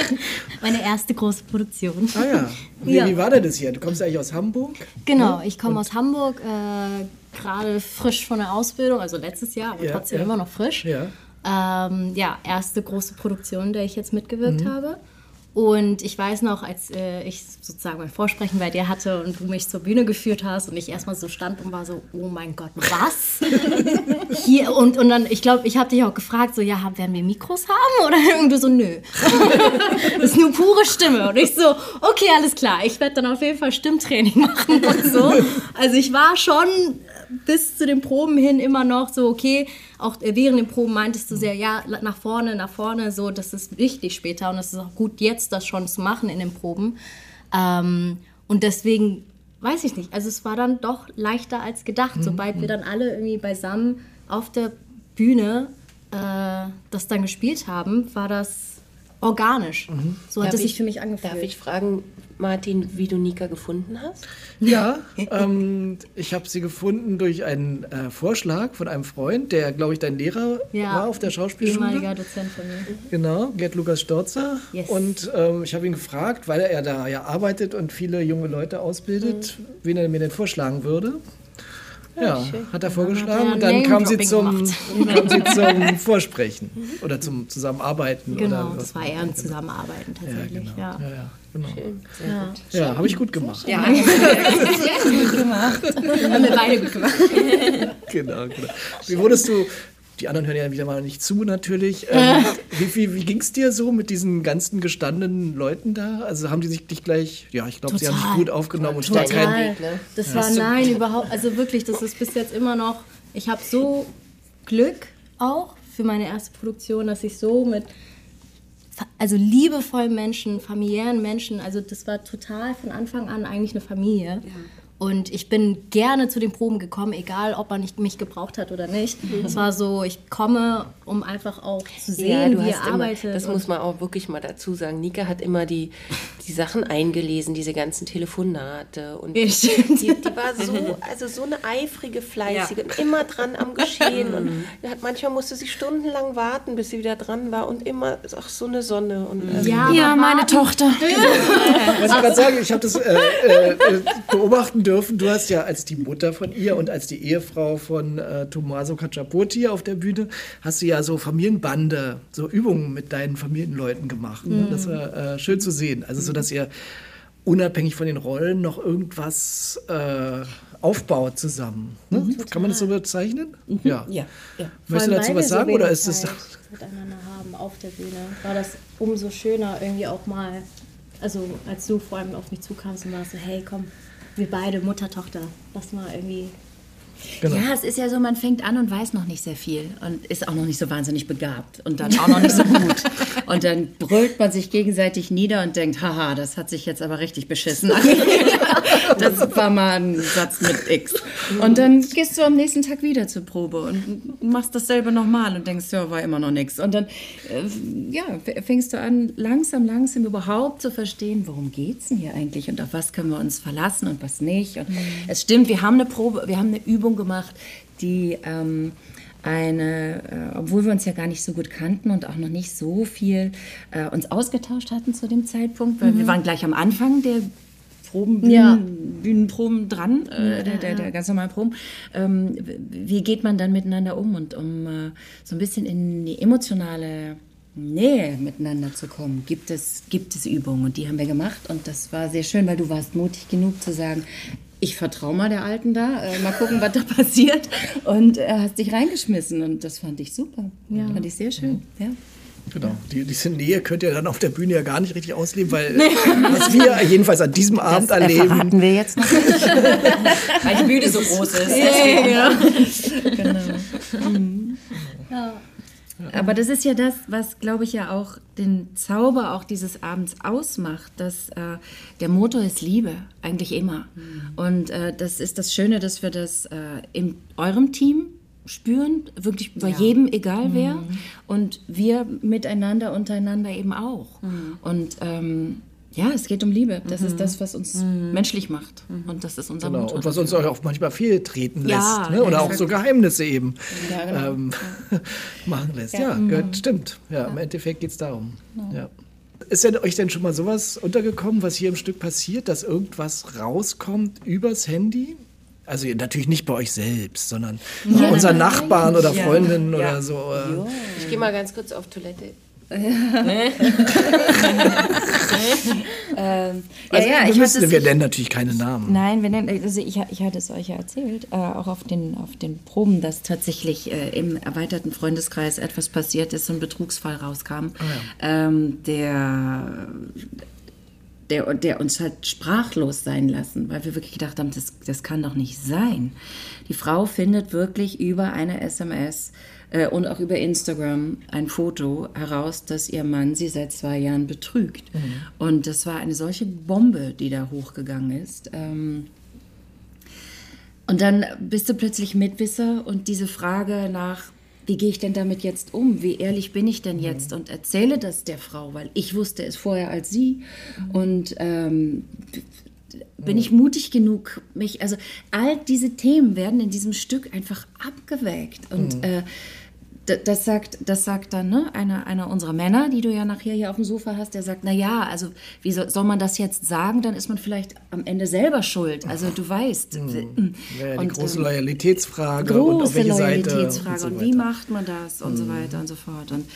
*laughs* Meine erste große Produktion. Ah ja. Wie, Ja. wie war denn das hier? Du kommst ja eigentlich aus Hamburg. Genau, ich komme aus Hamburg, äh, gerade frisch von der Ausbildung, also letztes Jahr, aber Ja, trotzdem ja. immer noch frisch. Ja. Ähm, ja, erste große Produktion, in der ich jetzt mitgewirkt habe. Und ich weiß noch, als äh, ich sozusagen mein Vorsprechen bei dir hatte und du mich zur Bühne geführt hast und ich erstmal so stand und war so, oh mein Gott, was? *laughs* Hier und, und dann, ich glaube, ich habe dich auch gefragt, so, ja, werden wir Mikros haben? Oder irgendwie so, nö. *laughs* das ist nur pure Stimme. Und ich so, okay, alles klar, ich werde dann auf jeden Fall Stimmtraining *laughs* machen und so. Also ich war schon bis zu den Proben hin immer noch so, okay, auch während den Proben meintest du sehr, ja, nach vorne, nach vorne, so, das ist wichtig später und es ist auch gut, jetzt das schon zu machen in den Proben. Ähm, und deswegen, weiß ich nicht, also es war dann doch leichter als gedacht. Sobald wir dann alle irgendwie beisammen auf der Bühne äh, das dann gespielt haben, war das organisch. So hat Darf es sich ich- für mich angefühlt. Darf ich fragen, Martin, wie du Nika gefunden hast? Ja, ähm, ich habe sie gefunden durch einen äh, Vorschlag von einem Freund, der, glaube ich, dein Lehrer Ja, war auf der Schauspielschule. Ehemaliger Dozent von mir. Genau, Gerd Lukas Storzer. Yes. Und ähm, ich habe ihn gefragt, weil er da ja arbeitet und viele junge Leute ausbildet, Mhm. wen er mir denn vorschlagen würde. Ja, hat er vorgeschlagen er und dann kam sie, zum, *laughs* kam sie *laughs* zum Vorsprechen oder zum Zusammenarbeiten. Genau, oder was das war eher ein Zusammenarbeiten Ja, tatsächlich. genau. Ja, Ja, ja, genau. ja. Ja, habe ich gut gemacht. Ja, *laughs* Haben wir beide gut gemacht. Genau, genau. Wie wurdest du, die anderen hören ja wieder mal nicht zu natürlich, ähm, *laughs* wie, wie, wie ging es dir so mit diesen ganzen gestandenen Leuten da? Also haben die sich dich gleich, ja, ich glaube, sie haben dich gut aufgenommen und es war Total. kein, Weg? Das war nein, überhaupt, also wirklich, das ist bis jetzt immer noch, ich habe so Glück auch für meine erste Produktion, dass ich so mit, also liebevollen Menschen, familiären Menschen, also das war total von Anfang an eigentlich eine Familie. Und ich bin gerne zu den Proben gekommen, egal ob er nicht mich gebraucht hat oder nicht. Das war so, ich komme, um einfach auch zu sehen, wie er immer, arbeitet. das muss man auch wirklich mal dazu sagen. Nika hat immer die, die Sachen eingelesen, diese ganzen Telefonate. Und Ja, die, die, die war so, also so eine eifrige, fleißige, und immer dran am Geschehen. und hat, manchmal musste sie stundenlang warten, bis sie wieder dran war. Und immer, ach, so eine Sonne. Und, also, ja, Ja, meine Tochter. Was ich gerade sage, ich habe das äh, äh, äh, beobachten dürfen. Du hast ja als die Mutter von ihr und als die Ehefrau von äh, Tommaso Cacciaporti auf der Bühne, hast du ja so Familienbande, so Übungen mit deinen Familienleuten gemacht. Ne? Das war äh, schön zu sehen. Also so, dass ihr unabhängig von den Rollen noch irgendwas äh, aufbaut zusammen. Ne? Kann man das so bezeichnen? Ja. ja, ja. Möchtest du dazu was wir so sagen oder ist es Zeit *laughs* miteinander haben auf der Bühne, war das umso schöner irgendwie auch mal, also als du vor allem auf mich zukamst und warst so, hey komm, wir beide Mutter, Tochter, lass mal irgendwie Genau. Ja, es ist ja so, man fängt an und weiß noch nicht sehr viel und ist auch noch nicht so wahnsinnig begabt und dann auch noch nicht so gut. Und dann brüllt man sich gegenseitig nieder und denkt, haha, das hat sich jetzt aber richtig beschissen. *laughs* *laughs* das war mal ein Satz mit X. Und dann gehst du am nächsten Tag wieder zur Probe und machst dasselbe nochmal und denkst, ja, war immer noch nichts. Und dann äh, ja, fängst du an, langsam, langsam überhaupt zu verstehen, worum geht es denn hier eigentlich und auf was können wir uns verlassen und was nicht. Und es stimmt, wir haben eine Probe, wir haben eine Übung gemacht, die ähm, eine, äh, obwohl wir uns ja gar nicht so gut kannten und auch noch nicht so viel äh, uns ausgetauscht hatten zu dem Zeitpunkt, weil wir waren gleich am Anfang der Proben, Bühnen, Ja. Bühnenproben dran, äh, der, der, der ganz normalen Proben. Ähm, wie geht man dann miteinander um und um äh, so ein bisschen in die emotionale Nähe miteinander zu kommen, gibt es, gibt es Übungen und die haben wir gemacht und das war sehr schön, weil du warst mutig genug zu sagen, ich vertraue mal der Alten da, äh, mal gucken, was da *laughs* passiert und äh, hast dich reingeschmissen und das fand ich super, ja. fand ich sehr schön, ja. Genau. Die, diese Nähe könnt ihr dann auf der Bühne ja gar nicht richtig ausleben, weil was wir jedenfalls an diesem Abend Das äh, erleben. verraten wir jetzt noch nicht. *laughs* Weil die Bühne so groß ist. genau. Mhm. Aber das ist ja das, was, glaube ich, ja auch den Zauber auch dieses Abends ausmacht, dass äh, der Motor ist Liebe, eigentlich immer. Und äh, das ist das Schöne, dass wir das äh, in eurem Team spüren, wirklich bei jedem, egal wer. Und wir miteinander, untereinander eben auch. Und ähm, ja, es geht um Liebe. Das ist das, was uns menschlich macht. Und das ist unser Genau. Motor. Und was uns auch manchmal fehltreten lässt. Ja, ne? Oder auch exakt. so Geheimnisse eben Ja, genau. ähm, *laughs* machen lässt. Ja, gehört, stimmt. Ja, Im Endeffekt geht es darum. Ja. Ist denn euch denn schon mal sowas untergekommen, was hier im Stück passiert, dass irgendwas rauskommt übers Handy? Also natürlich nicht bei euch selbst, sondern bei unseren Nachbarn oder Freundinnen oder so. äh, Ich gehe mal ganz kurz auf Toilette. *laughs* Ähm, Also, ja, ja, wir, ich müssen, hatte wir nennen natürlich keine Namen. Nein, wir nennen, also ich, ich hatte es euch ja erzählt, äh, auch auf den, auf den Proben, dass tatsächlich äh, im erweiterten Freundeskreis etwas passiert ist, so ein Betrugsfall rauskam, ähm, der, der, der uns hat sprachlos sein lassen, weil wir wirklich gedacht haben, das, das kann doch nicht sein. Die Frau findet wirklich über eine SMS äh, und auch über Instagram ein Foto heraus, dass ihr Mann sie seit zwei Jahren betrügt. Und das war eine solche Bombe, die da hochgegangen ist. Ähm, und dann bist du plötzlich Mitwisser und diese Frage nach, wie gehe ich denn damit jetzt um? Wie ehrlich bin ich denn jetzt? Und erzähle das der Frau, weil ich wusste es vorher als sie. Und ähm, bin ich mutig genug, mich, also all diese Themen werden in diesem Stück einfach abgewägt. Und äh, d- das sagt, das sagt dann ne, einer, einer unserer Männer, die du ja nachher hier auf dem Sofa hast, der sagt, na ja, also wie soll, soll man das jetzt sagen? Dann ist man vielleicht am Ende selber schuld. Also du weißt. Ja, ja, die Und, große ähm, Loyalitätsfrage und auf große welche Seite. Loyalitätsfrage und so und, wie macht man das und so weiter und so fort. Und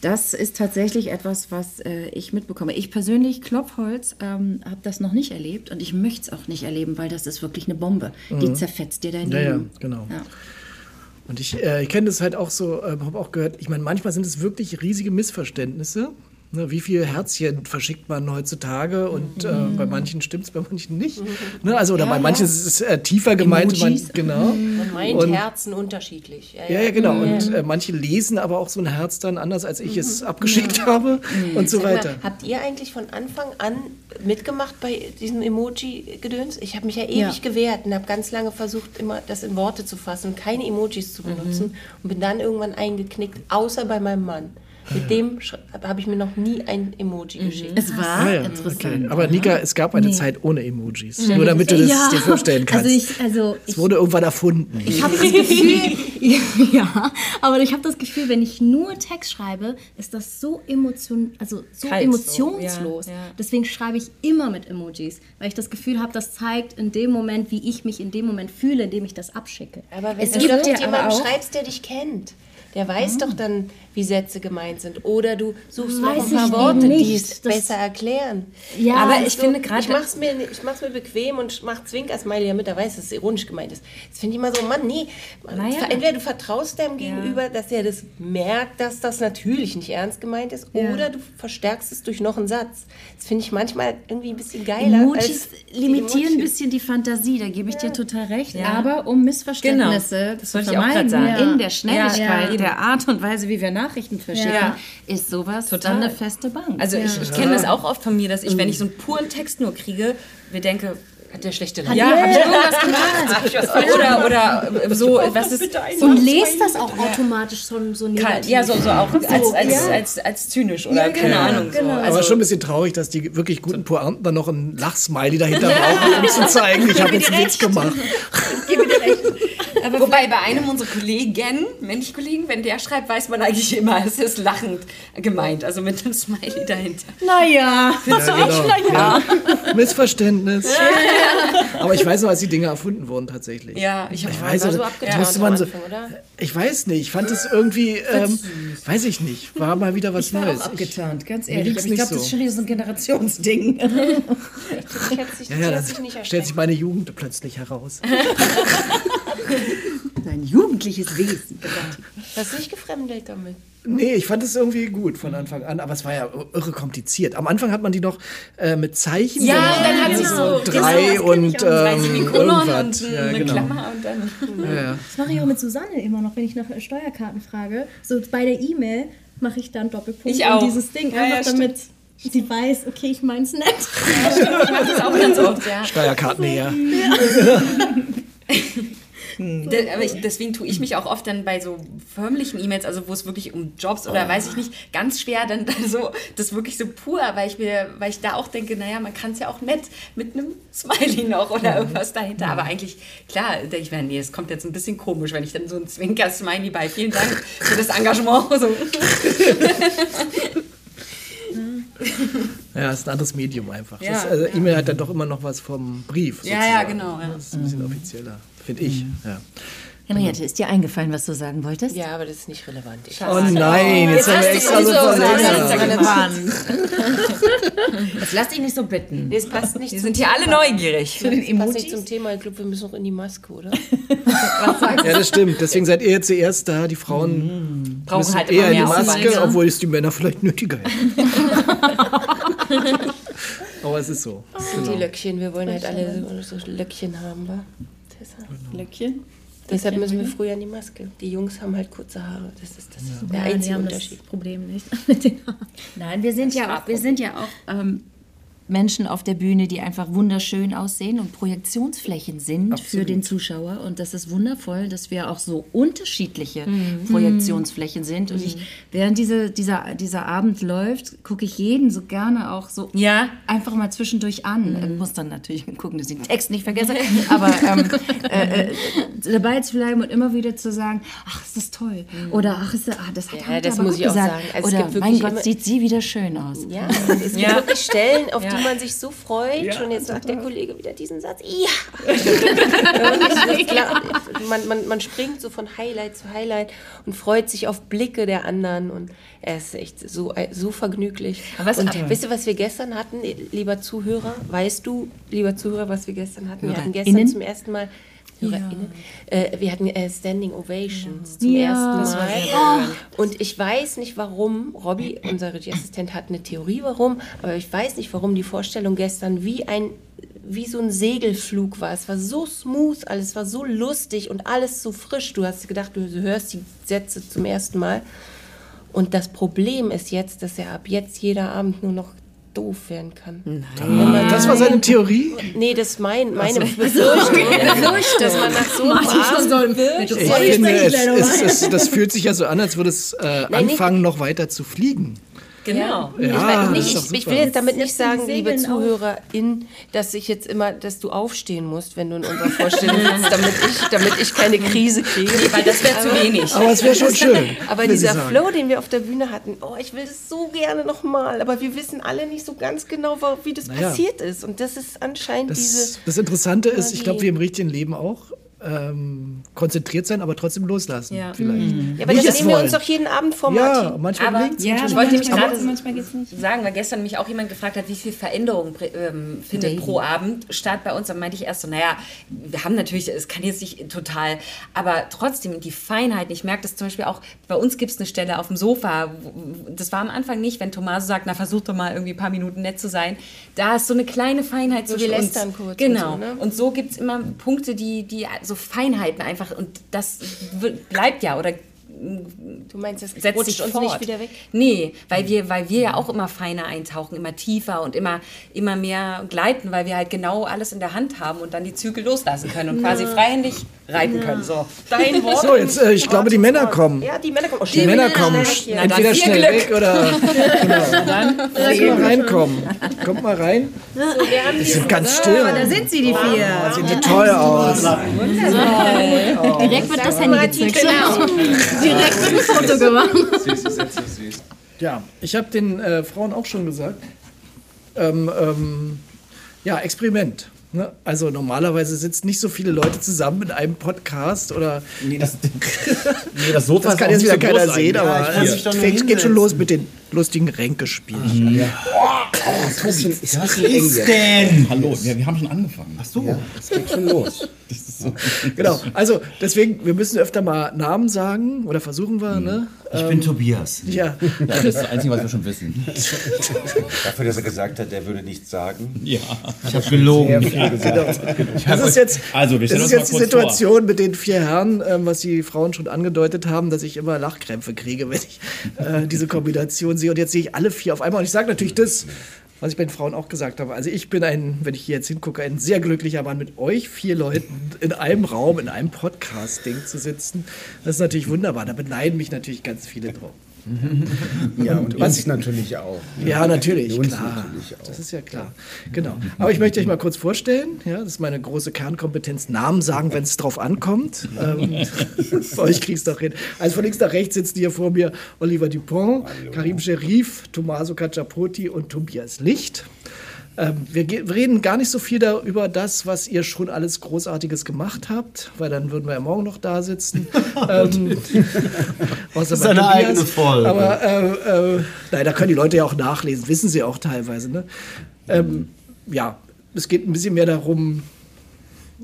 das ist tatsächlich etwas, was äh, ich mitbekomme. Ich persönlich, Klopfholz, ähm, habe das noch nicht erlebt und ich möchte es auch nicht erleben, weil das ist wirklich eine Bombe. Die zerfetzt dir dein Ja, ja, Leben. genau. Ja. Und ich, äh, ich kenne das halt auch so, äh, habe auch gehört, ich meine, manchmal sind es wirklich riesige Missverständnisse. Ne, wie viel Herzchen verschickt man heutzutage und äh, bei manchen stimmt es, bei manchen nicht. Ne, also, oder bei manchen ist es äh, tiefer gemeint. Man, genau. Man meint Und- Herzen unterschiedlich. Ja, ja, genau. Und äh, manche lesen aber auch so ein Herz dann anders, als ich es abgeschickt habe und so Sag mal, weiter. habt ihr eigentlich von Anfang an mitgemacht bei diesem Emoji-Gedöns? Ich habe mich ja ewig Ja. gewehrt und habe ganz lange versucht, immer das in Worte zu fassen keine Emojis zu benutzen und bin dann irgendwann eingeknickt, außer bei meinem Mann. Mit dem habe ich mir noch nie ein Emoji geschickt. Es war Ah, ja, interessant. okay. Aber Nika, es gab eine Zeit ohne Emojis. Nur damit du das Ja, dir vorstellen kannst. Also ich, also es wurde irgendwann erfunden. Ich habe das Gefühl, *laughs* ja, aber ich habe das Gefühl, wenn ich nur Text schreibe, ist das so emotion, also so Kalt, emotionslos. so, ja, ja. Deswegen schreibe ich immer mit Emojis, weil ich das Gefühl habe, das zeigt in dem Moment, wie ich mich in dem Moment fühle, indem ich das abschicke. Aber wenn Es du gibt doch auch- schreibst, der dich kennt. der weiß doch dann, wie Sätze gemeint sind. Oder du suchst noch Weiß ein paar Worte, nicht. die es Das- besser erklären. Ja, Aber ich So, finde gerade. ich mach's mir, ich mach's mir bequem und mach Zwinker-Smiley, damit er weiß, dass es ironisch gemeint ist. Das finde ich immer so, Mann, nee. Naja. Entweder du vertraust deinem Gegenüber, dass er das merkt, dass das natürlich nicht ernst gemeint ist, oder du verstärkst es durch noch einen Satz. Das finde ich manchmal irgendwie ein bisschen geiler. Emojis limitieren ein bisschen die Fantasie, da gebe ich dir total recht. Aber um Missverständnisse Genau, das zu wollte ich auch vermeiden sagen. in der Schnelligkeit, Ja. der Art und Weise, wie wir Nachrichten verschicken, Ja. ist sowas Total. dann eine feste Bank. Also ich, ich kenne das auch oft von mir, dass ich, wenn ich so einen puren Text nur kriege, mir denke, hat der schlechte Laune? Ja, hab ich irgendwas gemacht? Oder, oder äh, so, was ist Und lest das auch automatisch so, so Kalt, negativ. ja, so, so auch als, als, ja. als, als zynisch oder keine Ahnung. So. genau. Aber Also, schon ein bisschen traurig, dass die wirklich guten Pointen dann noch ein Lachsmiley dahinter brauchen, um zu *laughs* zeigen, ich habe jetzt einen Witz gemacht. *laughs* Wobei bei einem unserer Kollegen, männliche Kollegen, wenn der schreibt, weiß man eigentlich immer, *laughs* es ist lachend gemeint, also mit einem Smiley dahinter. naja, Ja, genau. Ja. *laughs* Missverständnis. Aber ich weiß noch, als die Dinge erfunden wurden tatsächlich. Ja, ich, Ich weiß, so abgetan musste man so, ich weiß nicht, ich fand es irgendwie, ähm, weiß ich nicht, war mal wieder was ich war Neues. auch Ich, abgeturnt, ganz ehrlich. ich glaube, das ist so. schon wieder so ein Generationsding. *laughs* Ich, ja, ja, nicht stellt sich meine Jugend plötzlich heraus. Ein jugendliches Wesen. Hast du nicht gefremdelt damit? Nee, ich fand es irgendwie gut von Anfang an, aber es war ja irre kompliziert. Am Anfang hat man die noch äh, mit Zeichen Ja, gemacht, und dann hat sie so- drei genau, und Drei ähm, irgendwas. und Ja, eine genau. Klammer und dann. Ja, ja. Das mache ich auch mit Susanne immer noch, wenn ich nach Steuerkarten frage. So bei der E-Mail mache ich dann Doppelpunkt Ich auch. und dieses Ding, Ja, einfach ja, damit sie weiß, okay, ich mein's nett. Ich mach das auch ganz oft, ja. Steuerkarten her. *laughs* De- Aber ich, deswegen tue ich mich auch oft dann bei so förmlichen E-Mails, also wo es wirklich um Jobs oder weiß ich nicht, ganz schwer dann, dann so, das wirklich so pur, weil ich mir, weil ich da auch denke, naja, man kann es ja auch nett mit einem Smiley noch oder irgendwas dahinter. Aber eigentlich, klar, denke ich mir, nee, es kommt jetzt ein bisschen komisch, wenn ich dann so ein Zwinker-Smiley bei. Vielen Dank für das Engagement. So. *laughs* Ja, ist ein anderes Medium einfach. Ja, das, also E-Mail hat dann doch immer noch was vom Brief. Ja, ja, sozusagen. genau, ja. Das ist ein bisschen offizieller, finde ich. Ja. Henriette, ist dir eingefallen, was du sagen wolltest? Ja, aber das ist nicht relevant. Ich Oh nein, jetzt, haben wir extra so verlängert. *laughs* Jetzt lass dich nicht so bitten. Es passt nicht Wir sind hier alle neugierig. Zu den Das passt nicht zum Thema. Ich glaube, wir müssen noch in die Maske, oder? *laughs* Ja, das stimmt. Deswegen seid ihr jetzt zuerst da. Die Frauen Brauchen müssen halt eher immer in die mehr Maske, Aufwand. obwohl es die Männer vielleicht nötiger hätten. *laughs* Aber es ist so. Das sind die Löckchen. Wir wollen halt alle so, so Löckchen haben, wa? Tessa? Löckchen? Deshalb müssen wir früher in die Maske. Die Jungs haben halt kurze Haare. Das ist, das ist der Ja, die einzige haben das Unterschied. Problem nicht *laughs* mit den Haaren. Nein, wir sind ja auch, wir sind ja auch ähm, Menschen auf der Bühne, die einfach wunderschön aussehen und Projektionsflächen sind für den Zuschauer. Und das ist wundervoll, dass wir auch so unterschiedliche Projektionsflächen sind. Und ich, während diese, dieser, dieser Abend läuft, gucke ich jeden so gerne auch so Ja. einfach mal zwischendurch an. Ich muss dann natürlich *laughs* gucken, dass ich den Text nicht vergesse. *laughs* Aber ähm, äh, äh, dabei zu bleiben und immer wieder zu sagen, ach, ist das toll. Oder ach, ist das, ah, das hat Ja, das muss ich auch gesagt. sagen. Also Oder mein Gott, sieht sie wieder schön aus. Ja, es gibt Ja. wirklich Stellen, auf Ja. die man sich so freut. Schon jetzt sagt der Kollege wieder diesen Satz. Ja! Und klar, man, man, man springt so von Highlight zu Highlight und freut sich auf Blicke der anderen. Und er ist echt so, so vergnüglich. Aber was- und aber- wisst ihr, was wir gestern hatten, lieber Zuhörer? Weißt du, lieber Zuhörer, was wir gestern hatten? Wir hatten gestern zum ersten Mal. HörerInnen, äh, wir hatten äh, Standing Ovations zum Ja. ersten Mal. Und ich weiß nicht warum, Robby, unser Regieassistent, hat eine Theorie warum, aber ich weiß nicht warum die Vorstellung gestern wie ein wie so ein Segelflug war. Es war so smooth, alles war so lustig und alles so frisch. Du hast gedacht, du hörst die Sätze zum ersten Mal. Und das Problem ist jetzt, dass er ab jetzt jeder Abend nur noch doof werden kann. Das war seine Theorie? Nee, das ist mein, meine Befürchtung, *laughs* dass man nach so einem Abend Ich finde, es, es, es, das fühlt sich ja so an, als würde es äh, Nein, nicht- anfangen, noch weiter zu fliegen. Genau. Ja, ich, weiß das nicht, ich, will jetzt damit nicht sagen, liebe Segeln auf. Zuhörerin, dass ich jetzt immer, dass du aufstehen musst, wenn du in unserer Vorstellung sitzt, *laughs* damit ich, damit ich keine Krise kriege. Weil das wäre zu wenig. Aber es wäre schon *laughs* schön. Aber dieser. Flow, den wir auf der Bühne hatten, oh, ich will das so gerne nochmal. Aber wir wissen alle nicht so ganz genau, wie das Naja. passiert ist. Und das ist anscheinend diese. Das, das Interessante ist, ich glaube, wie im richtigen Leben auch, ähm, konzentriert sein, aber trotzdem loslassen. Ja. Vielleicht. Ja, aber Nicht das nehmen wir uns doch jeden Abend vor, Ja, Martin. manchmal Aber- gelingt Ja, es. ich wollte nämlich manchmal gerade sagen, weil gestern mich auch jemand gefragt hat, wie viel Veränderung ähm, findet Daily. pro Abend statt bei uns. Dann meinte ich erst so, naja, wir haben natürlich, es kann jetzt nicht total, aber trotzdem die Feinheiten. Ich merke das zum Beispiel auch, bei uns gibt es eine Stelle auf dem Sofa, das war am Anfang nicht, wenn Tommaso sagt, na versuch doch mal irgendwie ein paar Minuten nett zu sein. Da ist so eine kleine Feinheit So, zwischen wir uns. lästern kurz und Genau. so, ne? Und so gibt es immer Punkte, die, die so Feinheiten einfach, und das wird- bleibt ja oder Du meinst, das setzt rutscht sich uns fort. nicht wieder weg? Nee, weil wir, weil wir ja auch immer feiner eintauchen, immer tiefer und immer, immer mehr gleiten, weil wir halt genau alles in der Hand haben und dann die Zügel loslassen können und quasi freihändig reiten können. So. Dein *laughs* Wort. So, jetzt, äh, ich glaube, die Männer kommen. Ja, die Männer kommen. Oh, Die Männer kommen Na, entweder schnell Glück. weg oder *laughs* genau. dann mal reinkommen. Kommt mal rein. So, Die die sind ganz still. Da sind sie, die vier. Sehen die toll aus. Direkt wird das Handy gezückt. Direkt ein Foto gemacht. Ja, ich habe den äh, Frauen auch schon gesagt. Ähm, ähm, ja, Experiment. Ne? Also normalerweise sitzen nicht so viele Leute zusammen in einem Podcast oder Nee, das, *laughs* nee, das Sofa das ist kann auch jetzt nicht wieder so keiner sehen, eigentlich. aber Ja, es geht schon los mit den lustigen Ränkespielen. Ist was ist denn? Hallo, ja, wir haben schon angefangen. Ach so. Es geht schon los. *laughs* *laughs* Genau, also deswegen, wir müssen öfter mal Namen sagen oder versuchen wir, ne? Ich bin Tobias. Ja, Ja, das ist das Einzige, was wir schon wissen. *laughs* Dafür, dass er gesagt hat, er würde nichts sagen. Ja, ich habe gelogen. das ist jetzt, Also, wir das ist jetzt die Situation mit den vier Herren, ähm, was die Frauen schon angedeutet haben, dass ich immer Lachkrämpfe kriege, wenn ich äh, diese Kombination sehe. Und jetzt sehe ich alle vier auf einmal. Und ich sage natürlich das, was ich bei den Frauen auch gesagt habe. Also ich bin ein, wenn ich hier jetzt hingucke, ein sehr glücklicher Mann, mit euch vier Leuten in einem Raum, in einem Podcast-Ding zu sitzen. Das ist natürlich wunderbar. Da beneiden mich natürlich ganz viele drauf. *laughs* Ja, und was- uns natürlich auch. Ja, natürlich, klar. natürlich auch. Das ist ja klar. Genau. Aber ich möchte euch mal kurz vorstellen. Ja, das ist meine große Kernkompetenz. Namen sagen, wenn es drauf ankommt. Ähm, *laughs* bei euch kriegst du doch hin. Also von links nach rechts sitzen hier vor mir Oliver Dupont, Karim Sherif, Tommaso Cacciapotti und Tobias Licht. Ähm, wir, reden gar nicht so viel über das, was ihr schon alles Großartiges gemacht habt, weil dann würden wir ja morgen noch da sitzen. *laughs* ähm, außer ist eine eigene Folge. Aber äh, äh, nein, da können die Leute ja auch nachlesen, wissen sie auch teilweise. Ne? Ähm, ja, es geht ein bisschen mehr darum,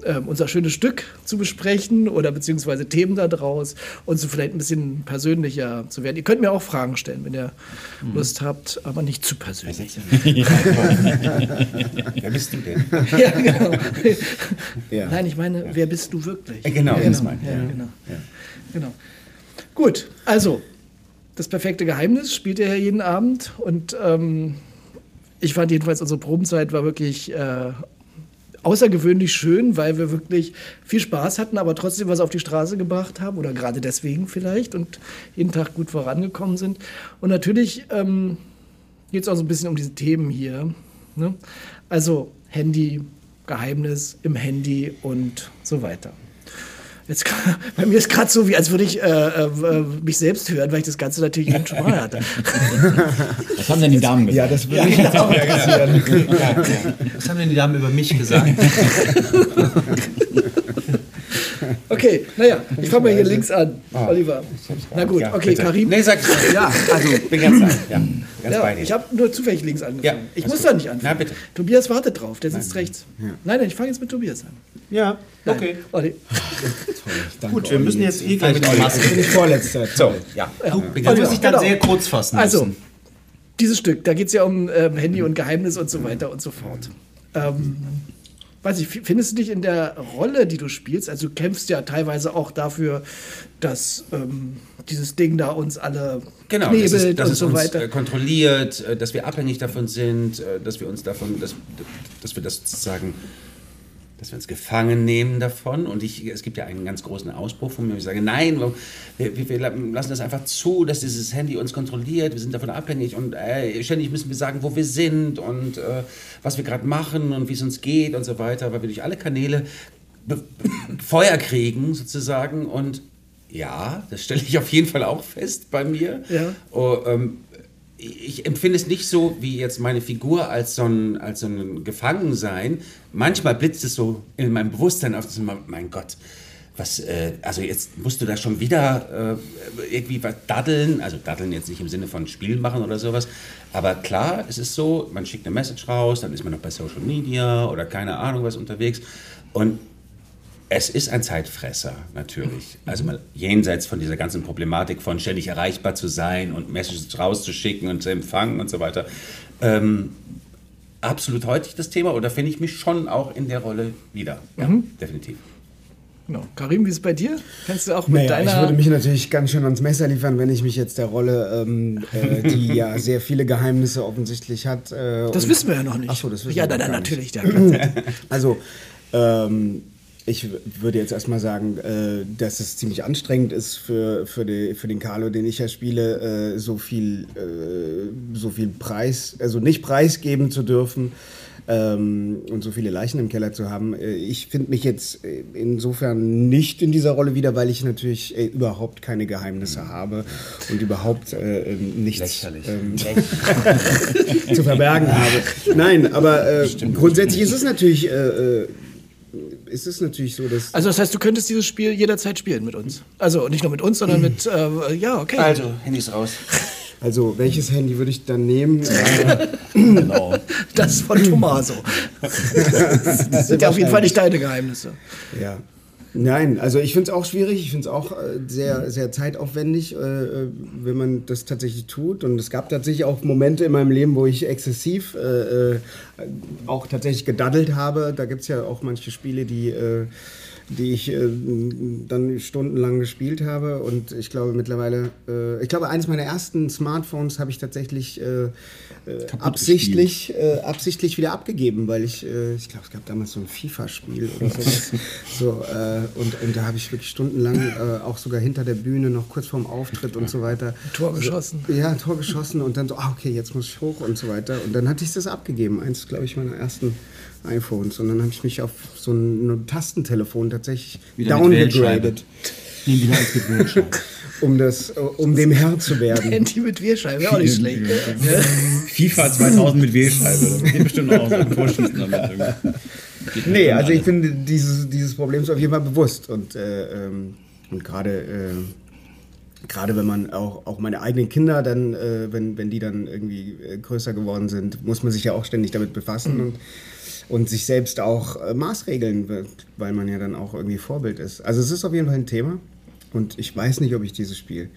ähm, unser schönes Stück zu besprechen oder beziehungsweise Themen da draus und so vielleicht ein bisschen persönlicher zu werden. Ihr könnt mir auch Fragen stellen, wenn ihr Lust habt, aber nicht zu persönlich. *laughs* Wer bist du denn? *laughs* ja, genau. Ja. Nein, ich meine, wer bist du wirklich? Äh, genau, ja, das meine ich, ja, ja. Genau. genau. Gut, also das perfekte Geheimnis spielt ihr ja jeden Abend und ähm, ich fand jedenfalls unsere Probenzeit war wirklich äh, außergewöhnlich schön, weil wir wirklich viel Spaß hatten, aber trotzdem was auf die Straße gebracht haben oder gerade deswegen vielleicht und jeden Tag gut vorangekommen sind. Und natürlich ähm, geht es auch so ein bisschen um diese Themen hier. Ne? Also Handy, Geheimnis im Handy und so weiter. Jetzt, *laughs* bei mir ist gerade so, wie als würde ich äh, äh, mich selbst hören, weil ich das Ganze natürlich eben schon mal *laughs* hatte. Was haben denn die Damen gesagt? Ja, das würde mich jetzt auch interessieren. Was haben denn die Damen über mich gesagt? *laughs* Okay, naja, ich fange mal hier links an, Oliver. Na gut, Ja, okay, bitte. Karim. Nee, sag Ja, also, bin ganz bei. Ja, ganz Ja, bei dir. ich habe nur zufällig links angefangen. Ja, ich muss gut. da nicht anfangen. Na, bitte. Tobias wartet drauf, der sitzt rechts. Nein, nein, ich fange jetzt mit Tobias an. Ja, Nein. okay. Olli. Gut, wir müssen jetzt eh gleich Maske. bin ich vorletzter. So, ja. Du, du musst dich dann genau. sehr kurz fassen Also, dieses Stück, da geht es ja um ähm, Handy und Geheimnis und so weiter und so fort. Ähm, weiß ich, findest du dich in der Rolle, die du spielst, also du kämpfst ja teilweise auch dafür, dass ähm, dieses Ding da uns alle Genau, knebelt dass es, dass und es so uns weiter. äh, kontrolliert, äh, dass wir abhängig davon sind, äh, dass wir uns davon, dass, dass wir das sozusagen, dass wir uns gefangen nehmen davon. Und ich, es gibt ja einen ganz großen Ausbruch von mir. Ich sage, nein, wir, wir, wir lassen das einfach zu, dass dieses Handy uns kontrolliert. Wir sind davon abhängig und äh, ständig müssen wir sagen, wo wir sind und äh, was wir gerade machen und wie es uns geht und so weiter, weil wir durch alle Kanäle *coughs* Feuer kriegen sozusagen und ja, das stelle ich auf jeden Fall auch fest bei mir. Ja. Oh, ähm, ich empfinde es nicht so wie jetzt meine Figur als so ein, als so ein Gefangensein. Manchmal blitzt es so in meinem Bewusstsein auf, mein Gott, was, äh, also jetzt musst du da schon wieder äh, irgendwie was daddeln, also daddeln jetzt nicht im Sinne von Spiel machen oder sowas, aber klar, es ist so, man schickt eine Message raus, dann ist man noch bei Social Media oder keine Ahnung was unterwegs. Und es ist ein Zeitfresser, natürlich. Also mal jenseits von dieser ganzen Problematik von ständig erreichbar zu sein und Messages rauszuschicken und zu empfangen und so weiter. Ähm, absolut heutig das Thema oder finde ich mich schon auch in der Rolle wieder. Ja, mhm. definitiv. Genau. Karim, wie ist es bei dir? Kannst du auch mit naja, deiner. Ich würde mich natürlich ganz schön ans Messer liefern, wenn ich mich jetzt der Rolle, ähm, äh, die *laughs* ja sehr viele Geheimnisse offensichtlich hat. Äh, das wissen wir ja noch nicht. Achso, das wissen ja, wir Ja, natürlich. *laughs* also, ähm, ich würde jetzt erstmal sagen, äh, dass es ziemlich anstrengend ist für, für, die, für den Carlo, den ich ja spiele, äh, so viel, äh, so viel Preis, also nicht preisgeben zu dürfen ähm, und so viele Leichen im Keller zu haben. Äh, ich finde mich jetzt äh, insofern nicht in dieser Rolle wieder, weil ich natürlich äh, überhaupt keine Geheimnisse habe und überhaupt nichts ähm, *laughs* zu verbergen habe. Nein, aber grundsätzlich ist es natürlich ist es natürlich so, dass. Also, das heißt, du könntest dieses Spiel jederzeit spielen mit uns. Also, nicht nur mit uns, sondern mit. Äh, ja, okay. Also, Handys raus. *laughs* Also, welches Handy würde ich dann nehmen? *laughs* genau. *laughs* Das von Tomaso. Das sind ja auf jeden Fall nicht deine Geheimnisse. Ja. Nein, also ich finde es auch schwierig, ich finde es auch äh, sehr, sehr zeitaufwendig, äh, äh, wenn man das tatsächlich tut. Und es gab tatsächlich auch Momente in meinem Leben, wo ich exzessiv auch tatsächlich gedaddelt habe. Da gibt es ja auch manche Spiele, die die ich äh, dann stundenlang gespielt habe. Und ich glaube mittlerweile, äh, ich glaube, eines meiner ersten Smartphones habe ich tatsächlich äh, äh absichtlich, äh, absichtlich wieder abgegeben, weil ich, äh, ich glaube, es gab damals so ein FIFA-Spiel oder sowas. so, *laughs* und, und da habe ich wirklich stundenlang auch sogar hinter der Bühne noch kurz vorm Auftritt und so weiter. Tor geschossen. So, ja, Tor geschossen und dann so, ah, okay, jetzt muss ich hoch und so weiter. Und dann hatte ich das abgegeben. Eins, glaube ich, meiner ersten iPhones. Und dann habe ich mich auf so ein Tastentelefon tatsächlich wieder downgegradet. *laughs* Nee, wieder als mit um, das, um dem Herr zu werden. *laughs* Handy mit Wählscheibe, auch nicht schlecht. Ja. FIFA 2000 mit Wählscheibe, das geht bestimmt auch so ein Vorschießen damit. Nee, also ich bin dieses, dieses Problems auf jeden Fall bewusst. Und, äh, ähm, und gerade... Äh, gerade wenn man auch, auch meine eigenen Kinder dann, äh, wenn, wenn die dann irgendwie äh, größer geworden sind, muss man sich ja auch ständig damit befassen. Und und sich selbst auch äh, maßregeln wird, weil man ja dann auch irgendwie Vorbild ist. Also es ist auf jeden Fall ein Thema und ich weiß nicht, ob ich dieses Spiel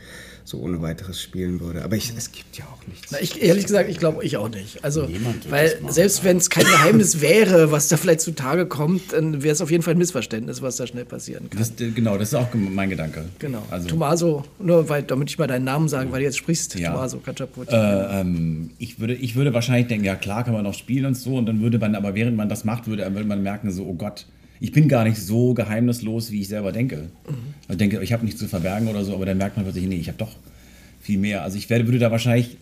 so ohne weiteres spielen würde. Aber ich, es gibt ja auch nichts. Na, ich, ehrlich gesagt, ich glaube ich auch nicht. Also, weil selbst wenn es kein Geheimnis wäre, was da vielleicht zutage kommt, dann wäre es auf jeden Fall ein Missverständnis, was da schnell passieren kann. Das, genau, das ist auch mein Gedanke. Genau. Also, Tomaso, nur weil, damit ich mal deinen Namen sagen, weil du jetzt sprichst, ja. Tomaso Kachaputi. Äh, ähm, ich, würde, ich würde wahrscheinlich denken, ja klar kann man noch spielen und so, und dann würde man, aber während man das macht, würde, würde man merken, so, oh Gott, ich bin gar nicht so geheimnislos, wie ich selber denke. Mhm. Ich denke, ich habe nichts zu verbergen oder so, aber dann merkt man plötzlich, nee, ich habe doch viel mehr. Also ich werde, würde da wahrscheinlich,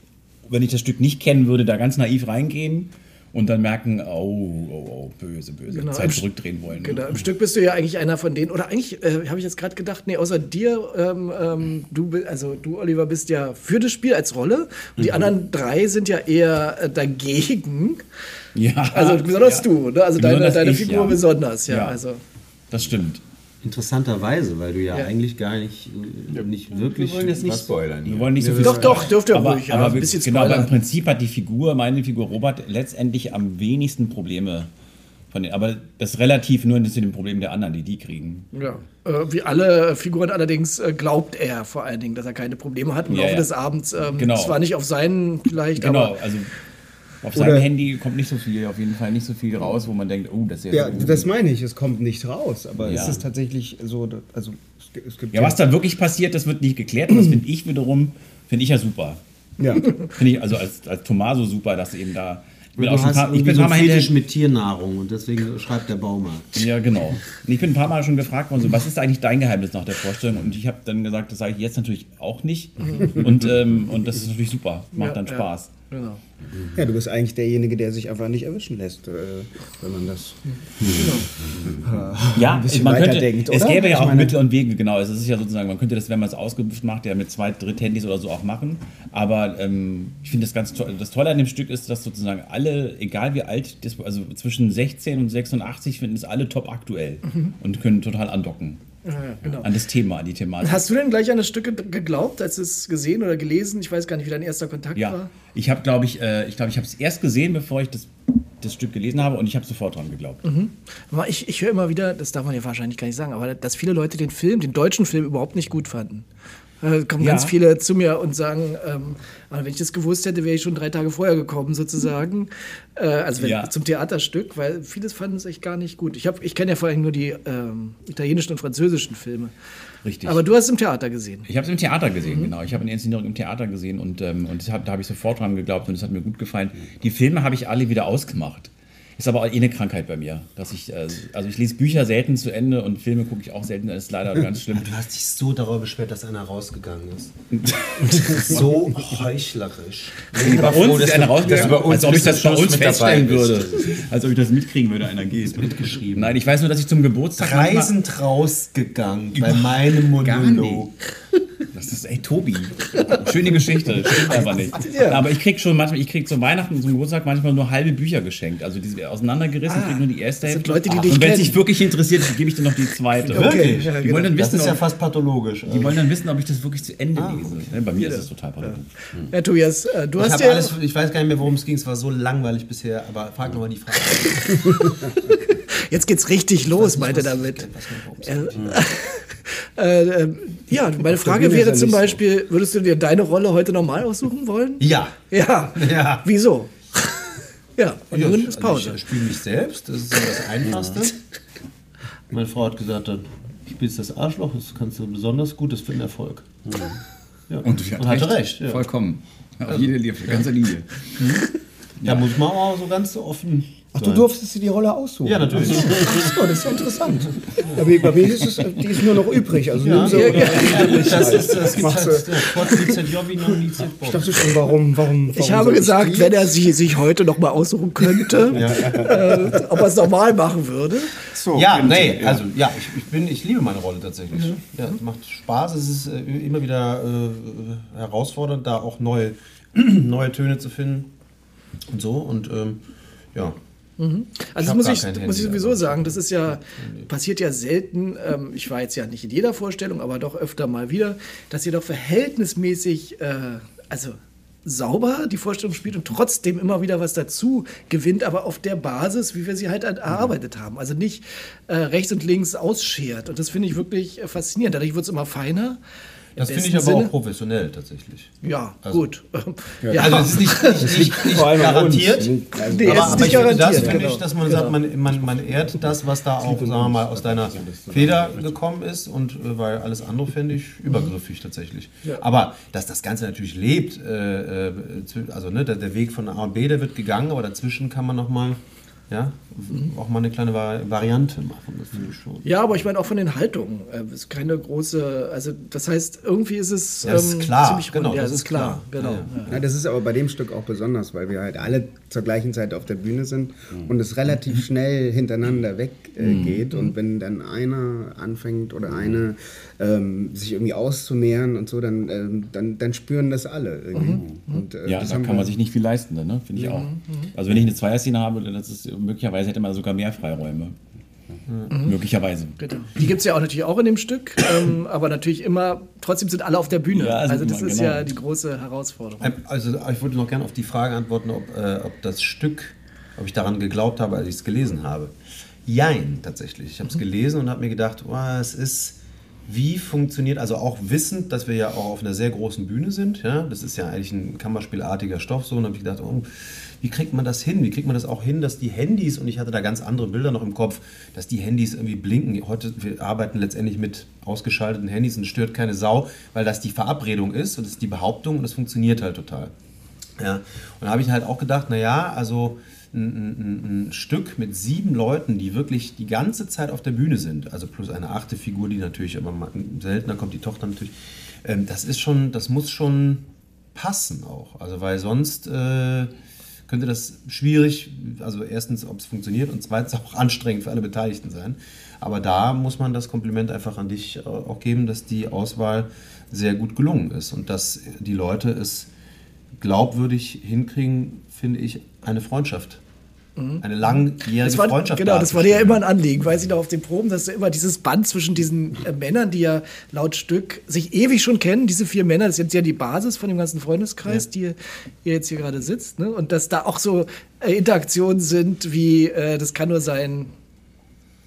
wenn ich das Stück nicht kennen würde, da ganz naiv reingehen und dann merken, oh, oh, oh böse, böse, genau, Zeit zurückdrehen wollen. Ne? Genau, im Stück bist du ja eigentlich einer von denen, oder eigentlich äh, habe ich jetzt gerade gedacht, nee, außer dir, ähm, ähm, du, also du, Oliver, bist ja für das Spiel als Rolle und die mhm. anderen drei sind ja eher äh, dagegen. Ja. Also besonders ja. du, ne? also besonders deine, deine ich, Figur ja. besonders, ja, ja. Also. Das stimmt. Interessanterweise, weil du ja, ja. eigentlich gar nicht, ja, nicht wirklich. Wir wollen jetzt nicht spoilern. Wir wollen nicht so viel Doch, doch, dürft ihr aber, ruhig. Aber, aber ein bisschen genau, aber im Prinzip hat die Figur, meine Figur Robert, letztendlich am wenigsten Probleme. Von den, aber das ist relativ nur zu den Problemen der anderen, die die kriegen. Ja. Äh, wie alle Figuren allerdings äh, glaubt er vor allen Dingen, dass er keine Probleme hat im ja, Laufe des Abends. Ähm, genau. Zwar nicht auf seinen vielleicht, genau, aber. Also auf seinem Handy kommt nicht so viel, auf jeden Fall nicht so viel raus, wo man denkt, oh, das ist ja. Ja, das meine ich, es kommt nicht raus, aber ja. es ist tatsächlich so, also es gibt. Ja, was da wirklich passiert, das wird nicht geklärt und das finde ich wiederum, finde ich ja super. Ja. Finde ich also als, als Tomaso super, dass eben da. Ich bin, auch schon paar, ich bin so ein paar Mal Fetisch mit Tiernahrung und deswegen schreibt der Baumarkt. Ja, genau. Und ich bin ein paar Mal schon gefragt worden, so, was ist eigentlich dein Geheimnis nach der Vorstellung? Und ich habe dann gesagt, das sage ich jetzt natürlich auch nicht. Und, ähm, und das ist natürlich super, macht ja, dann Spaß. Ja, genau. Ja, du bist eigentlich derjenige, der sich einfach nicht erwischen lässt, äh, wenn man das. Genau. *laughs* Ja, ein bisschen man weiter könnte, denkt, es gäbe ja auch meine- Mittel und Wege, genau. Es ist ja sozusagen, man könnte das, wenn man es ausgebucht macht, ja mit zwei Dritthandys oder so auch machen. Aber ähm, ich finde das ganz toll. Das Tolle an dem Stück ist, dass sozusagen alle, egal wie alt, das, also zwischen 16 und 86 finden es alle top aktuell und können total andocken Ja, genau. an das Thema, an die Thematik. Hast du denn gleich an das Stück ge- geglaubt, als du es gesehen oder gelesen? Ich weiß gar nicht, wie dein erster Kontakt Ja, war. ich habe, glaube ich, äh, ich glaube, ich habe es erst gesehen, bevor ich das, das Stück gelesen habe und ich habe sofort dran geglaubt. Aber Ich, ich höre immer wieder, das darf man ja wahrscheinlich gar nicht sagen, aber dass viele Leute den Film, den deutschen Film überhaupt nicht gut fanden. Da kommen Ja. ganz viele zu mir und sagen, ähm, wenn ich das gewusst hätte, wäre ich schon drei Tage vorher gekommen, sozusagen. Äh, also wenn, Ja. zum Theaterstück, weil vieles fanden es echt gar nicht gut. Ich, hab- ich kenne ja vor allem nur die ähm, italienischen und französischen Filme. Richtig. Aber du hast es im Theater gesehen. Ich habe es im Theater Mhm. gesehen, genau. Ich habe eine Inszenierung im Theater gesehen und, ähm, und hab, da habe ich sofort dran geglaubt und es hat mir gut gefallen. Die Filme habe ich alle wieder ausgemacht. Ist aber auch eh eine Krankheit bei mir, dass ich, äh, also ich lese Bücher selten zu Ende und Filme gucke ich auch selten. Das ist leider *laughs* ganz schlimm. Du hast dich so darüber beschwert, dass einer rausgegangen ist. *laughs* so heuchlerisch. bei uns ist einer rausgegangen, bei uns als ob ich das bei uns feststellen würde. Als ob ich das mitkriegen würde, einer geht. Mitgeschrieben. Nein, ich weiß nur, dass ich zum Geburtstag Reisend rausgegangen bei meinem Gar Monolog. Das ist, ey, Tobi. Schöne Geschichte, stimmt aber nicht. Aber ich krieg schon manchmal, ich krieg zum Weihnachten, zum Geburtstag manchmal nur halbe Bücher geschenkt. Also die sind auseinandergerissen, krieg nur die erste Ah, das Hälfte. sind Leute, die dich Und wenn es dich wirklich interessiert, gebe ich dir noch die zweite. Okay, ja, Die genau. wollen dann Das wissen, ist ja ob, fast pathologisch. die wollen dann wissen, ob ich das wirklich zu Ende lese. Ne, Bei mir ist es total pathologisch. Ja, Tobias, äh, du Ich, hast ja. alles, ich weiß gar nicht mehr, worum es ging. Es war so langweilig bisher. Aber frag nochmal die Frage. *laughs* Jetzt geht's richtig los, meinte was- damit. was- was- Äh, äh, ja, meine Frage wäre zum. Beispiel, würdest du dir deine Rolle heute nochmal aussuchen wollen? Ja. Ja. Ja. Wieso? *laughs* ja, und Ja, nun ich- ist also Pause. Ich spiele mich selbst, das ist so das Einfachste. *laughs* Meine Frau hat gesagt, dann spielst das Arschloch, das kannst du besonders gut, das für einen Erfolg. Ja. Und du Und hatte recht. Ja. Vollkommen. Auf jede Linie, ganze Linie. Da muss man auch so ganz offen. Ach, du durftest dir die Rolle aussuchen? Ja, natürlich. Ach so, das ist ja interessant. Ja, bei mir ist es, die ist nur noch übrig. Also Ja, nimm sie ja, oder Das ist, das gibt Machst halt ja, non licet Ich dachte schon, warum, warum, warum Ich habe gesagt, wenn er sie, sich heute nochmal aussuchen könnte, *laughs* äh, ob er es normal machen würde. So, Ja, nee, also ja, ich, ich, bin, ich liebe meine Rolle tatsächlich. Ja, es macht Spaß, es ist äh, immer wieder äh, herausfordernd, da auch neue, *clears throat* neue Töne zu finden und so und ähm, ja. Also Ich das muss ich, muss ich sowieso also. sagen, das ist ja, passiert ja selten, ähm, ich war jetzt ja nicht in jeder Vorstellung, aber doch öfter mal wieder, dass ihr doch verhältnismäßig, äh, also sauber die Vorstellung spielt und trotzdem immer wieder was dazu gewinnt, aber auf der Basis, wie wir sie halt erarbeitet haben. Also nicht äh, rechts und links ausschert. Und das finde ich wirklich äh, faszinierend. Dadurch wird es immer feiner. Das finde ich aber Sinne. auch professionell tatsächlich. Ja, Also- gut. Ja. Also es ist nicht, nicht, nicht, nicht garantiert. Nee, es aber ist aber nicht ich finde das garantiert, finde genau. ich, dass man sagt, man, man, man ehrt das, was da auch, sagen wir mal, aus deiner Feder gekommen ist und äh, weil alles andere fände ich übergriffig tatsächlich. Aber dass das Ganze natürlich lebt, äh, äh, also ne, der, der Weg von A und B, der wird gegangen, aber dazwischen kann man nochmal ja, auch mal eine kleine Vari Variante machen, das finde ich schon. Ja, aber ich meine auch von den Haltungen. Äh, ist keine große, also das heißt, irgendwie ist es Ja, das ist ähm, klar, ziemlich genau, Ja, das das ist ist klar. klar. Genau. Ja, ja. Ja, das ist aber bei dem Stück auch besonders, weil wir halt alle zur gleichen Zeit auf der Bühne sind und es relativ schnell hintereinander weggeht. Äh, geht. Und wenn dann einer anfängt oder eine ähm, sich irgendwie auszumehren und so, dann, ähm, dann, dann spüren das alle irgendwie. Und, äh, Ja, das da kann man sich nicht viel leisten, ne? finde ich auch. Also wenn ich eine Zweierszene habe, dann ist es, möglicherweise hätte man sogar mehr Freiräume. Möglicherweise. Genau. Die gibt es ja auch natürlich auch in dem Stück, *coughs* ähm, aber natürlich immer, trotzdem sind alle auf der Bühne. Ja, also also das immer, ist genau. ja die große Herausforderung. Ähm, Also ich wollte noch gerne auf die Frage antworten, ob, äh, ob das Stück, ob ich daran geglaubt habe, als ich es gelesen habe. Jein, tatsächlich. Ich habe es gelesen und habe mir gedacht, oh, es ist, wie funktioniert, also auch wissend, dass wir ja auch auf einer sehr großen Bühne sind. Ja? Das ist ja eigentlich ein Kammerspielartiger Stoff. So, und habe ich gedacht, oh, wie kriegt man das hin? Wie kriegt man das auch hin, dass die Handys, und ich hatte da ganz andere Bilder noch im Kopf, dass die Handys irgendwie blinken. Heute, wir arbeiten letztendlich mit ausgeschalteten Handys und stört keine Sau, weil das die Verabredung ist und das ist die Behauptung und das funktioniert halt total. Ja, und da habe ich halt auch gedacht, naja, also ein, ein, ein Stück mit sieben Leuten, die wirklich die ganze Zeit auf der Bühne sind, also plus eine achte Figur, die natürlich, aber seltener kommt die Tochter natürlich, ähm, das ist schon, das muss schon passen auch. Also weil sonst äh, könnte das schwierig, also erstens, ob es funktioniert und zweitens auch *laughs* anstrengend für alle Beteiligten sein. Aber da muss man das Kompliment einfach an dich äh, auch geben, dass die Auswahl sehr gut gelungen ist und dass die Leute es glaubwürdig hinkriegen, finde ich, eine Freundschaft. Eine langjährige war, Freundschaft. genau, das war dir ja immer ein Anliegen, weiß ich noch auf den Proben, dass du immer dieses Band zwischen diesen äh, Männern, die ja laut Stück sich ewig schon kennen, diese vier Männer, das ist jetzt ja die Basis von dem ganzen Freundeskreis, die ihr jetzt hier gerade sitzt, ne? und dass da auch so äh, Interaktionen sind, wie äh, das kann nur sein,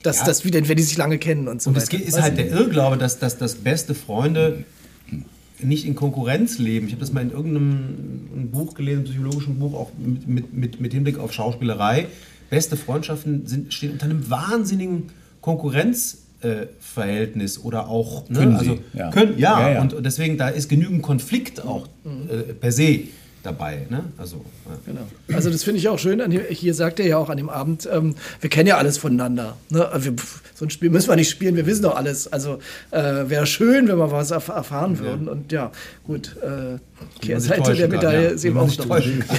dass Ja. das wie denn, wenn die sich lange kennen und so Und weiter. es geht- ist halt der. Irrglaube, dass, dass, dass beste Freunde nicht in Konkurrenz leben. Ich habe das mal in irgendeinem ein Buch gelesen, psychologischen Buch, auch mit, mit, mit, mit Hinblick auf Schauspielerei. Beste Freundschaften sind, stehen unter einem wahnsinnigen Konkurrenzverhältnis oder auch ne, Können sie, also ja. können ja, Ja, ja. und deswegen da ist genügend Konflikt auch äh, per se dabei ne? also ja. Genau. Also das finde ich auch schön. Dem, hier sagt er ja auch an dem Abend, ähm, wir kennen ja alles voneinander. Ne? Wir, pff, so ein Spiel müssen wir nicht spielen, wir wissen doch alles. Also äh, wäre schön, wenn wir was erf erfahren würden. Und ja, gut, äh, Kehrseite täuschen der kann, Medaille ja. eben man auch noch. täuschen *laughs*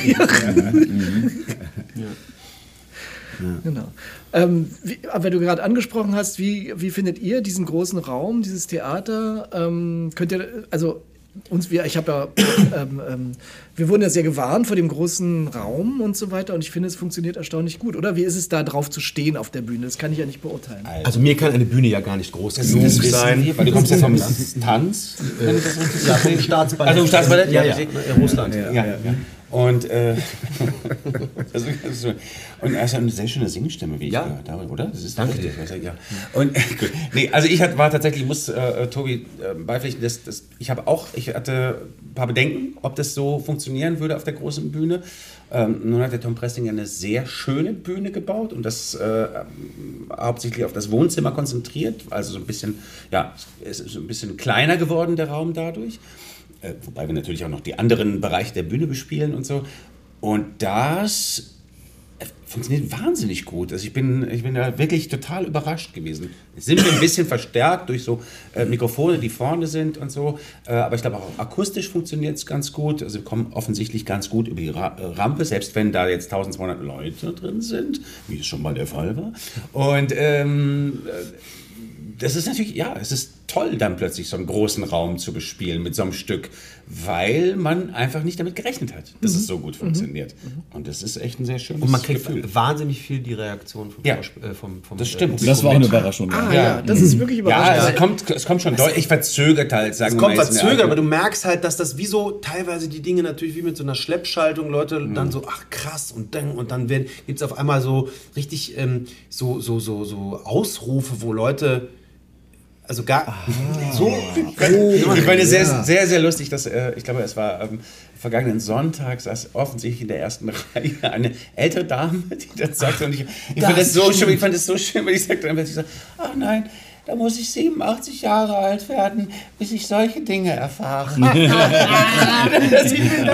Genau. Ähm, wie, aber wenn du gerade angesprochen hast, wie, wie findet ihr diesen großen Raum, dieses Theater? Ähm, könnt ihr, also uns, wir, ich habe ja, *coughs* ähm, ähm, wir wurden ja sehr gewarnt vor dem großen Raum und so weiter und ich finde, es funktioniert erstaunlich gut, oder? Wie ist es da drauf zu stehen auf der Bühne? Das kann ich ja nicht beurteilen. Also mir kann eine Bühne ja gar nicht groß Das, genug sein. weil du kommst ja vom Tanz. wenn ich das richtig Ja, vom. Staatsballett. Also vom Staatsballett? Ja, ja. Ja, Russland. Ja, ja. Und, äh, *laughs* und er ja eine sehr schöne Singstimme, wie ich Ja. gehört habe, oder? Das ist Danke richtig, dir. Ja. Und, *laughs* gut. nee, also ich hat, war tatsächlich, muss äh, Tobi äh, beipflichten, dass, dass, ich habe auch, ich hatte ein paar Bedenken, ob das so funktionieren würde auf der großen Bühne. Ähm, nun hat der Tom Pressing eine sehr schöne Bühne gebaut und das äh, hauptsächlich auf das Wohnzimmer konzentriert, also so ein bisschen, ja, es ist so ein bisschen kleiner geworden, der Raum dadurch. Äh, wobei wir natürlich auch noch die anderen Bereiche der Bühne bespielen und so. Und das äh, funktioniert wahnsinnig gut. Also ich bin, ich bin da wirklich total überrascht gewesen. Es sind wir ein bisschen verstärkt durch so äh, Mikrofone, die vorne sind und so. Äh, aber ich glaube auch akustisch funktioniert es ganz gut. Also wir kommen offensichtlich ganz gut über die Ra äh, Rampe, selbst wenn da jetzt 1200 Leute drin sind, wie es schon mal der Fall war. Und ähm, äh, das ist natürlich, ja, es ist toll, dann plötzlich so einen großen Raum zu bespielen mit so einem Stück, weil man einfach nicht damit gerechnet hat, dass es so gut funktioniert. Und das ist echt ein sehr schönes Und man kriegt Gefühl. wahnsinnig viel die Reaktion vom, Ja. Äh, vom, vom Das äh, stimmt. Publikum Das war auch eine. Überraschung. Ah ja, das ist wirklich Ja, überraschend. also es kommt, es kommt schon deutlich verzögert halt, sagen Es wir kommt verzögert, aber du merkst halt, dass das wie so teilweise die Dinge natürlich wie mit so einer Schleppschaltung, Leute dann so, ach krass, und dann, und dann gibt es auf einmal so richtig ähm, so, so, so, so Ausrufe, wo Leute, also gar so. Ich meine, sehr, sehr, sehr lustig, dass, äh, ich glaube, es war ähm, vergangenen Sonntag, saß offensichtlich in der ersten *laughs* Reihe eine ältere Dame, die das sagte. Und ich, ich fand das so schön, ich fand das so schön, weil ich sagte plötzlich so, ach nein, da muss ich 87 Jahre alt werden, bis ich solche Dinge erfahre. *laughs* und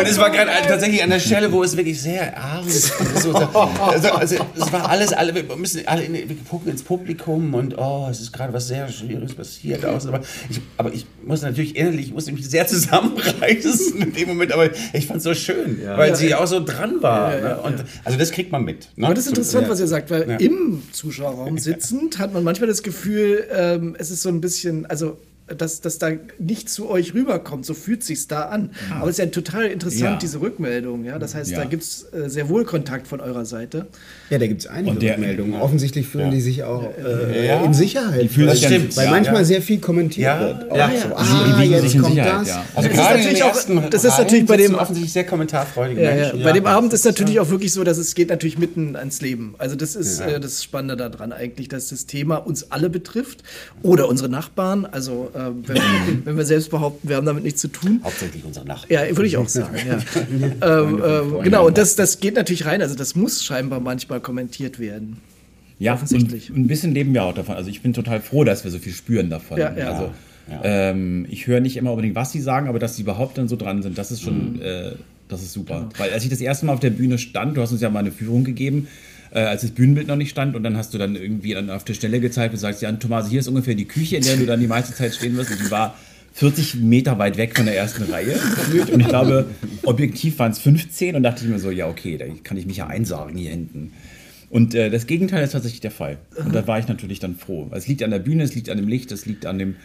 es war gerade tatsächlich an der Stelle, wo es wirklich sehr arm ist. So, also, also, es war alles, alle, wir müssen alle in, wir gucken ins Publikum und oh, es ist gerade was sehr Schwieriges passiert. Aus, aber, ich, aber ich muss natürlich innerlich, ich musste mich sehr zusammenreißen in dem Moment, aber ich fand es so schön, weil sie auch so dran war. ne? und, Also das kriegt man mit. Ne? Aber das ist interessant, Ja. was ihr sagt, weil Ja. im Zuschauerraum sitzend hat man manchmal das Gefühl, ähm, es ist so ein bisschen, also dass, dass da nicht zu euch rüberkommt, so fühlt sich's da an. Aber es ist ja total interessant, Ja. diese Rückmeldung. Ja? Das heißt, Ja. da gibt es äh, sehr wohl Kontakt von eurer Seite. Ja, da gibt es einige Und der- Rückmeldungen. Offensichtlich fühlen Ja. die sich auch äh, Ja. in Sicherheit. Die fühlen weil, sich stimmt, weil ja, manchmal ja. sehr viel kommentiert Ja, wird. Auch ja. so, ah, die jetzt sich kommt Sicherheit, das. ja. Also Das ist natürlich auch- das ist natürlich bei dem- offensichtlich sehr kommentarfreudige Ja, ja. Menschen. Bei dem Abend ist natürlich auch wirklich so, dass es geht natürlich mitten ans Leben. Also das ist Ja. äh, das Spannende daran eigentlich, dass das Thema uns alle betrifft oder unsere Nachbarn. Also äh, wenn, wenn wir selbst behaupten, wir haben damit nichts zu tun. Hauptsächlich unsere Nachbarn. Ja, würde ich auch sagen. Ja. *laughs* ähm, ähm, genau, und das, das geht natürlich rein. Also das muss scheinbar manchmal kommentiert werden. Ja, Offensichtlich. Und ein bisschen leben wir auch davon. Also ich bin total froh, dass wir so viel spüren davon. Ja, ja. Also Ja. ähm, ich höre nicht immer unbedingt, was sie sagen, aber dass sie überhaupt dann so dran sind, das ist Mhm. schon, äh, das ist super. Genau. Weil als ich das erste Mal auf der Bühne stand, du hast uns ja mal eine Führung gegeben, äh, als das Bühnenbild noch nicht stand und dann hast du dann irgendwie dann auf der Stelle gezeigt und sagst, ja, Thomas, hier ist ungefähr die Küche, in der du dann die meiste Zeit stehen wirst und die war 40 Meter weit weg von der ersten Reihe. Und ich glaube, objektiv waren es 15 und dachte ich mir so, ja, okay, da kann ich mich ja einsagen hier hinten. Und äh, das Gegenteil ist tatsächlich der Fall. Und da war ich natürlich dann froh. Es liegt an der Bühne, es liegt an dem Licht, es liegt an dem,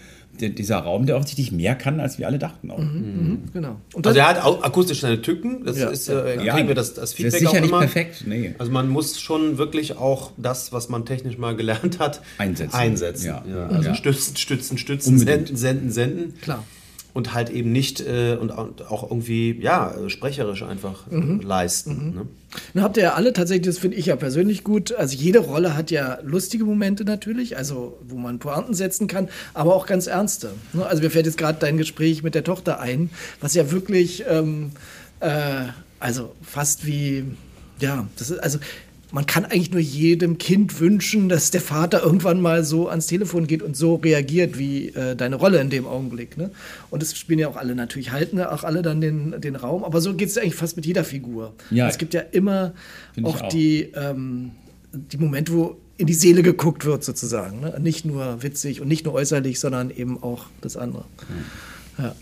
der, dieser Raum, der offensichtlich mehr kann, als wir alle dachten. Auch. Mhm, genau. Und Also das, er hat akustisch seine Tücken, das Ja. ist, äh, Ja. kriegen wir das, das Das Feedback ist sicher auch nicht immer. perfekt, nee. Also man muss schon wirklich auch das, was man technisch mal gelernt hat, Einsetzen. einsetzen. Ja. Also Ja. stützen, stützen, stützen, Unbedingt. senden, senden, senden. Klar. Und halt eben nicht äh, und au- und auch irgendwie, ja, sprecherisch einfach Mhm. leisten. Ne? Nun habt ihr ja alle tatsächlich, das finde ich ja persönlich gut. Also jede Rolle hat ja lustige Momente natürlich, also wo man Pointen setzen kann, aber auch ganz ernste. Ne? Also mir fällt jetzt gerade dein Gespräch mit der Tochter ein, was ja wirklich, ähm, äh, also fast wie, ja, das ist, also man kann eigentlich nur jedem Kind wünschen, dass der Vater irgendwann mal so ans Telefon geht und so reagiert wie äh, deine Rolle in dem Augenblick. Ne? Und das spielen ja auch alle natürlich, halten ja auch alle dann den, den Raum. Aber so geht es eigentlich fast mit jeder Figur. Ja. Es gibt ja immer auch, auch. die, ähm, die Momente, wo in die Seele geguckt wird, sozusagen. Ne? Nicht nur witzig und nicht nur äußerlich, sondern eben auch das andere. Ja.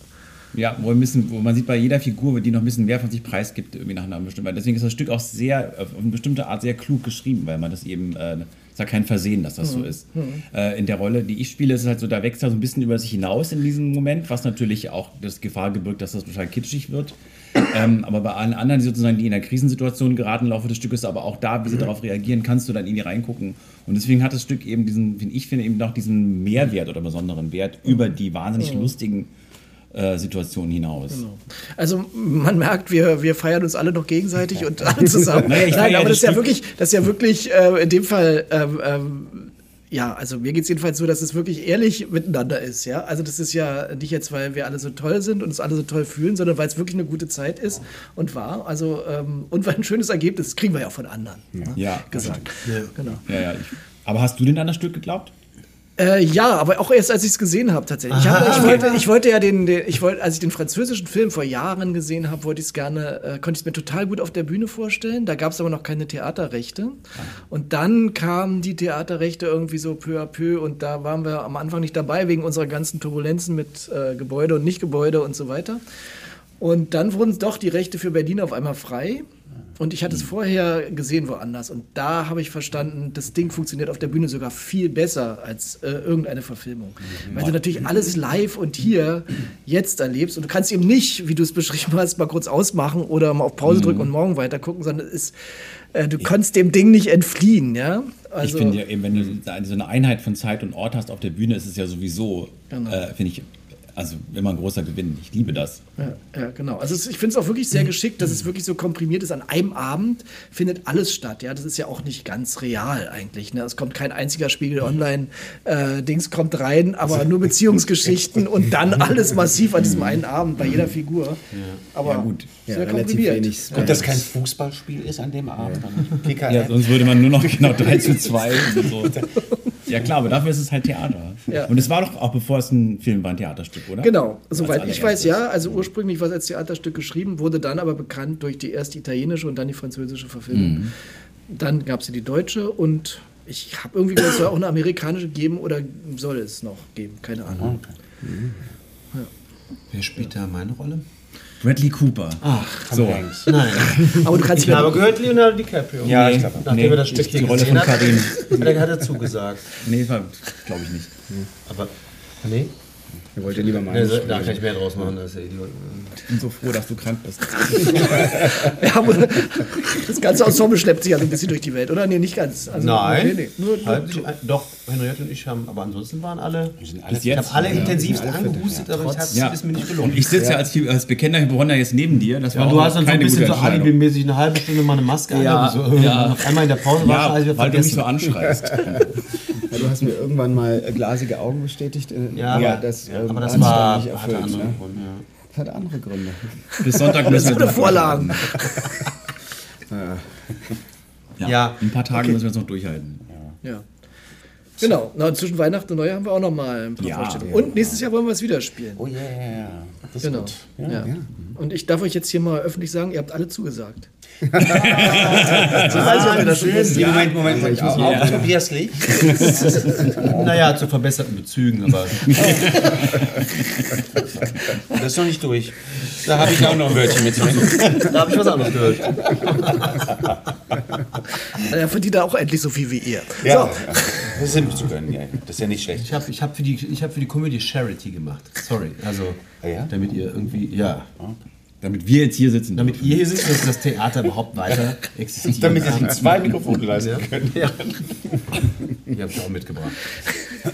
Ja, wo, ein bisschen, wo man sieht bei jeder Figur, die noch ein bisschen mehr von sich preisgibt, irgendwie nach einer bestimmten. Deswegen ist das Stück auch sehr, auf eine bestimmte Art sehr klug geschrieben, weil man das eben, äh, ist ja kein Versehen, dass das so ist. Äh, in der Rolle, die ich spiele, ist es halt so, da wächst er so ein bisschen über sich hinaus in diesem Moment, was natürlich auch das Gefahr gebirgt, dass das total kitschig wird. Ähm, aber bei allen anderen, die sozusagen, die in einer Krisensituation geraten im Laufe des Stückes, aber auch da, wie sie darauf reagieren, kannst du dann in die reingucken. Und deswegen hat das Stück eben diesen, finde ich, finde eben noch diesen Mehrwert oder besonderen Wert über die wahnsinnig lustigen äh, Situationen hinaus. Also man merkt, wir, wir feiern uns alle noch gegenseitig und alle *laughs* zusammen. Naja, Nein, aber das das ist ja wirklich, das ist ja wirklich äh, in dem Fall, ähm, ähm, ja, also mir geht es jedenfalls so, dass es wirklich ehrlich miteinander ist, ja. Also das ist ja nicht jetzt, weil wir alle so toll sind und uns alle so toll fühlen, sondern weil es wirklich eine gute Zeit ist und war. Also ähm, und weil ein schönes Ergebnis kriegen wir ja auch von anderen ne, Ja, gesagt. Genau. Ja, ja, ich, aber hast du denn an das Stück geglaubt? Äh, ja, aber auch erst als ich es gesehen habe tatsächlich. Ich, hab, ich, wollte, ich wollte ja den, den ich wollte, als ich den französischen Film vor Jahren gesehen habe, wollte ich es gerne, äh, konnte ich es mir total gut auf der Bühne vorstellen. Da gab es aber noch keine Theaterrechte. Und dann kamen die Theaterrechte irgendwie so peu à peu und da waren wir am Anfang nicht dabei wegen unserer ganzen Turbulenzen mit äh, Gebäude und Nicht-Gebäude und so weiter. Und dann wurden doch die Rechte für Berlin auf einmal frei. Und ich hatte es vorher gesehen woanders. Und da habe ich verstanden, das Ding funktioniert auf der Bühne sogar viel besser als äh, irgendeine Verfilmung. Weil du natürlich alles live und hier jetzt erlebst. Und du kannst eben nicht, wie du es beschrieben hast, mal kurz ausmachen oder mal auf Pause drücken und morgen weiter gucken, sondern ist, äh, du kannst dem Ding nicht entfliehen. Ja? Also, ich finde ja eben, wenn du so eine Einheit von Zeit und Ort hast auf der Bühne, ist es ja sowieso, Genau. äh, finde ich, also immer ein großer Gewinn. Ich liebe das. Ja, ja, genau. Also ich finde es auch wirklich sehr geschickt, dass es wirklich so komprimiert ist. An einem Abend findet alles statt. Ja, das ist ja auch nicht ganz real eigentlich. Ne? Es kommt kein einziger Spiegel Online äh, Dings kommt rein, aber nur *laughs* Beziehungsgeschichten und dann alles massiv an diesem einen Abend bei jeder Figur. Aber Ja, gut. Ja, sehr relativ komprimiert. wenig. Und das kein Fußballspiel ist an dem Abend. Ja, sonst würde man nur noch genau 3 zu 2 *laughs* und so. *laughs* Ja klar, aber dafür ist es halt Theater. Ja. Und es war doch auch, bevor es ein Film war, ein Theaterstück, oder? Genau, soweit ich weiß, ja. Also ursprünglich war es als Theaterstück geschrieben, wurde dann aber bekannt durch die erst italienische und dann die französische Verfilmung. Mhm. Dann gab es ja die deutsche und ich habe irgendwie gehört, es soll auch eine amerikanische geben oder soll es noch geben, keine Ahnung. Wer spielt da meine Rolle? Bradley Cooper. Ach, so. Nein. Aber du kannst Ich habe gehört, Leonardo DiCaprio. Ja, Nee. ich glaube. Nachdem Nee, er das Stück hier die Rolle gesehen von hat, Karin. hat er- hat er zugesagt. Nee, glaube ich nicht. Aber, nee, Er wollte lieber mal nee so- da kann ich mehr draus machen, das ist der Idiot. Ich bin so froh, dass du krank bist. *laughs* Ja, aber das ganze Ensemble schleppt sich ja so ein bisschen durch die Welt, oder? Nee, nicht ganz. Also, Nein, Nee, nee. Nur, nur, Halb- doch, Henriette und ich haben, aber ansonsten waren alle. Bis Ich habe alle Ja. intensivst angehustet, aber ich hab's, Ja. ist mir nicht Und gelungen. ich sitze ja, als, als bekennender Hypochonder jetzt neben dir. Das war Ja, du hast dann so ein bisschen so alibimäßig eine halbe Stunde mal eine Maske Ja, an. So, ja. Auf *laughs* einmal in der Pause war schon Ja, wieder weil du mich so anschreist. *laughs* Ja, du hast mir irgendwann mal glasige Augen bestätigt. Ja, aber- das, ja, ähm, aber das war, nicht hatte erfüllt. andere Ne? Gründe. Ja. Das hat andere Gründe. Bis Sonntag müssen wir Vorlagen. *laughs* Ja. Ja. In ein paar Tagen müssen wir es noch durchhalten. Ja. Genau. Na, und zwischen Weihnachten und Neujahr haben wir auch noch mal ein paar Ja. Vorstellungen. Und nächstes Jahr wollen wir es wieder spielen. Oh yeah. Das ist Genau. gut. Ja. Und ich darf euch jetzt hier mal öffentlich sagen, ihr habt alle zugesagt. Ich weiß nicht, ob ihr das schon wisst. Moment, Moment, Moment. Auch, auch Tobias Lee. *laughs* Naja, zu verbesserten Bezügen, aber *laughs* Das ist noch nicht durch. Da habe ich auch noch ein Wörtchen mit drin. *laughs* da habe ich was anderes gehört. Er verdient er auch endlich so viel wie ihr. Ja, So, das sind zu gönnen. Ja. Das ist ja nicht schlecht. Ich habe ich hab für, die- ich hab für die Komödie Charity gemacht. Sorry. Also, Ah ja? damit ihr irgendwie, ja. Damit wir jetzt hier sitzen. Damit dürfen. ihr hier sitzt, dass das Theater überhaupt weiter *laughs* existiert. Damit ihr sich zwei Mikrofone leisten könnt. Ja. Die habe ich auch mitgebracht.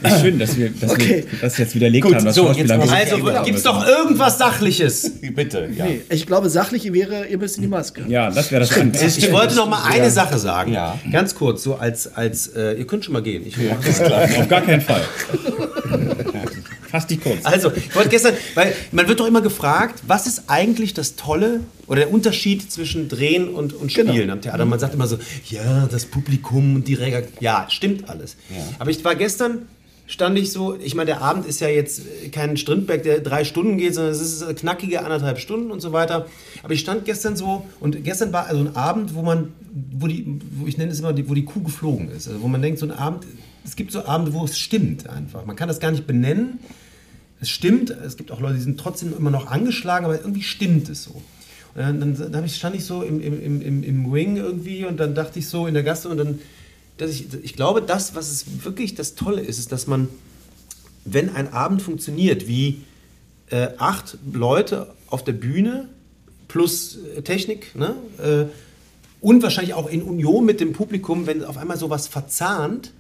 Ist schön, dass wir, dass Okay. wir das jetzt widerlegt Gut, haben. so, jetzt Also, gibt's doch irgendwas Sachliches. *laughs* Bitte, ja. nee, ich glaube, sachlich wäre, ihr müsst in die Maske. Ja, das wäre das Amt. Ich wollte noch mal eine Sache sagen. Ja. Ganz kurz, so als, als äh, ihr könnt schon mal gehen. Ich Auf gar keinen Fall. *laughs* Fass dich kurz. Also, ich wollte gestern, weil man wird doch immer gefragt, was ist eigentlich das Tolle oder der Unterschied zwischen Drehen und, und Spielen am Theater? Man sagt immer so, ja, das Publikum und die Reaktion. Ja, stimmt alles. Aber ich war gestern, stand ich so, ich meine, der Abend ist ja jetzt kein Strindberg, der drei Stunden geht, sondern es ist knackige anderthalb Stunden und so weiter. Aber ich stand gestern so, und gestern war also ein Abend, wo man, wo die, wo ich nenne es immer, die, wo die Kuh geflogen ist. Also wo man denkt, so ein Abend, es gibt so Abende, wo es stimmt einfach. Man kann das gar nicht benennen. Es stimmt, es gibt auch Leute, die sind trotzdem immer noch angeschlagen, aber irgendwie stimmt es so. Und dann, dann, dann stand ich so im, im, im, im Wing irgendwie und dann dachte ich so in der Gasse und dann, dass ich, ich glaube, das, was es wirklich das Tolle ist, ist, dass man, wenn ein Abend funktioniert, wie äh, acht Leute auf der Bühne plus äh, Technik, ne? Äh, und wahrscheinlich auch in Union mit dem Publikum, wenn auf einmal sowas verzahnt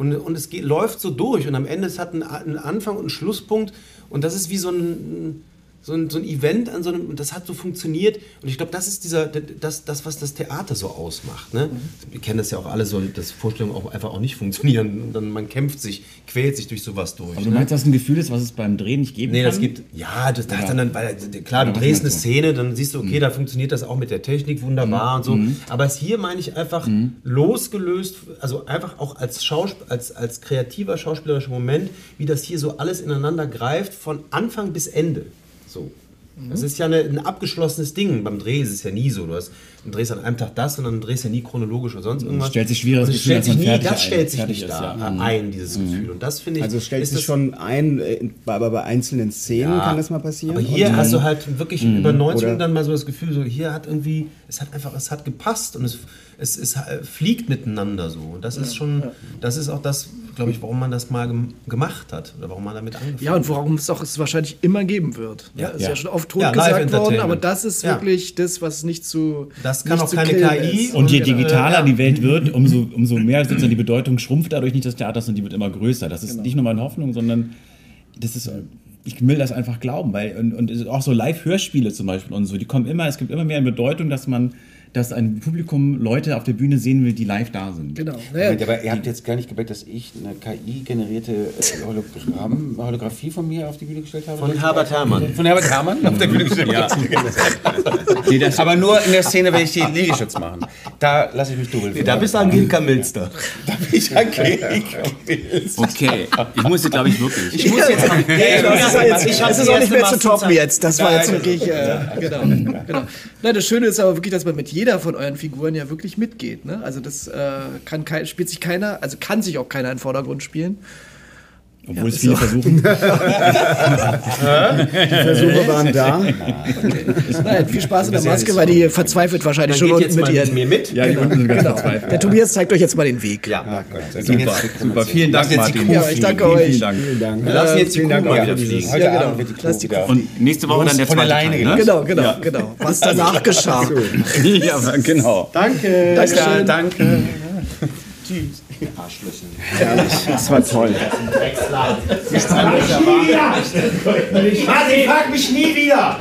und, und es geht, läuft so durch und am Ende es hat einen, einen Anfang und einen Schlusspunkt. Und das ist wie so ein, so ein, so ein Event an so einem, und das hat so funktioniert und ich glaube, das ist dieser, das, das, was das Theater so ausmacht. Ne? Wir kennen das ja auch alle so, dass Vorstellungen auch einfach auch nicht funktionieren und dann man kämpft sich, quält sich durch sowas durch. Aber du ne? meinst, dass ein Gefühl ist, was es beim Drehen nicht geben Nee, kann? das gibt, ja, das, das Ja. dann, dann, weil, klar, du Ja, was drehst eine du? Szene, dann siehst du, okay, da funktioniert das auch mit der Technik wunderbar und so. Aber es hier meine ich einfach losgelöst, also einfach auch als, Schausp als, als kreativer schauspielerischer Moment, wie das hier so alles ineinander greift, von Anfang bis Ende. So. Das ist ja eine, ein abgeschlossenes Ding. Beim Dreh ist es ja nie so. Du, hast, du drehst an einem Tag das und dann drehst du ja nie chronologisch oder sonst irgendwas. stellt sich schwieriges Und es Gefühl, stellt sich nie, das stellt sich nicht ist, da ja. Mhm. ein, dieses Gefühl. Und das finde ich. Also stellt sich das- schon ein, äh, aber bei einzelnen Szenen Ja, kann das mal passieren. Aber hier hast du halt wirklich über 90 Oder- Minuten dann mal so das Gefühl, so hier hat irgendwie, es hat einfach, es hat gepasst und es, es, es äh, fliegt miteinander so. Und das ist schon, das ist auch das, glaube ich, warum man das mal gem gemacht hat oder warum man damit angefangen Ja, und warum es auch es wahrscheinlich immer geben wird. Ja, ist ja, Ja. schon oft tot Ja, gesagt worden, aber das ist Ja. wirklich das, was nicht zu. Das kann auch keine KI. ist. Und je Genau. digitaler ja. die Welt wird, umso, umso mehr sozusagen die Bedeutung schrumpft dadurch nicht des Theaters und die wird immer größer. Das ist nicht nur meine Hoffnung, sondern das ist, ich will das einfach glauben, weil und, und auch so Live-Hörspiele zum Beispiel und so, die kommen immer, es gibt immer mehr in Bedeutung, dass man, dass ein Publikum Leute auf der Bühne sehen will, die live da sind. Genau. Naja, aber ihr habt jetzt gar nicht gemerkt, dass ich eine KI-generierte äh, Hologramm, Holographie von mir auf die Bühne gestellt habe? Von Herbert Herrmann. Von Herbert Herrmann auf der Bühne gestellt habe? aber nur in der Szene, wenn ich die Liegestütz machen. Da lasse ich mich dubbeln. Da bist du Angelika Milster. *laughs* Da bin ich Angelika. Okay, ich muss jetzt, glaube ich, wirklich. Ich muss jetzt. Ja, das ist, Ich das ist die auch nicht mehr zu toppen jetzt. Das war jetzt das wirklich. Äh, genau, genau. Nein, das Schöne ist aber wirklich, dass man mit jeder von euren Figuren ja wirklich mitgeht. Ne? Also das äh, kann kein, spielt sich keiner, also kann sich auch keiner in den Vordergrund spielen. Obwohl es ist viele so. versuchen. *laughs* *laughs* Die Versuche waren da. *laughs* Nein, viel Spaß in der Maske, weil die verzweifelt wahrscheinlich Dann schon geht unten jetzt mit mit mir mit. Ja, die unten sind ganz Genau. verzweifelt. Der Tobias zeigt euch jetzt mal den Weg. Ja. Super, super. Vielen Dank, Lass jetzt die Martin. Ja, ich danke vielen, euch. Vielen Dank. Vielen Dank. Wir lassen jetzt die Vielen Kuh Dank mal wieder fliegen. Ja, genau. Und nächste Woche dann der Von zweite alleine Teil, ne? Genau, genau, genau. Was danach geschah. Ja, genau. Danke. Dankeschön. Danke. Das war toll. Martin, frag mich nie wieder!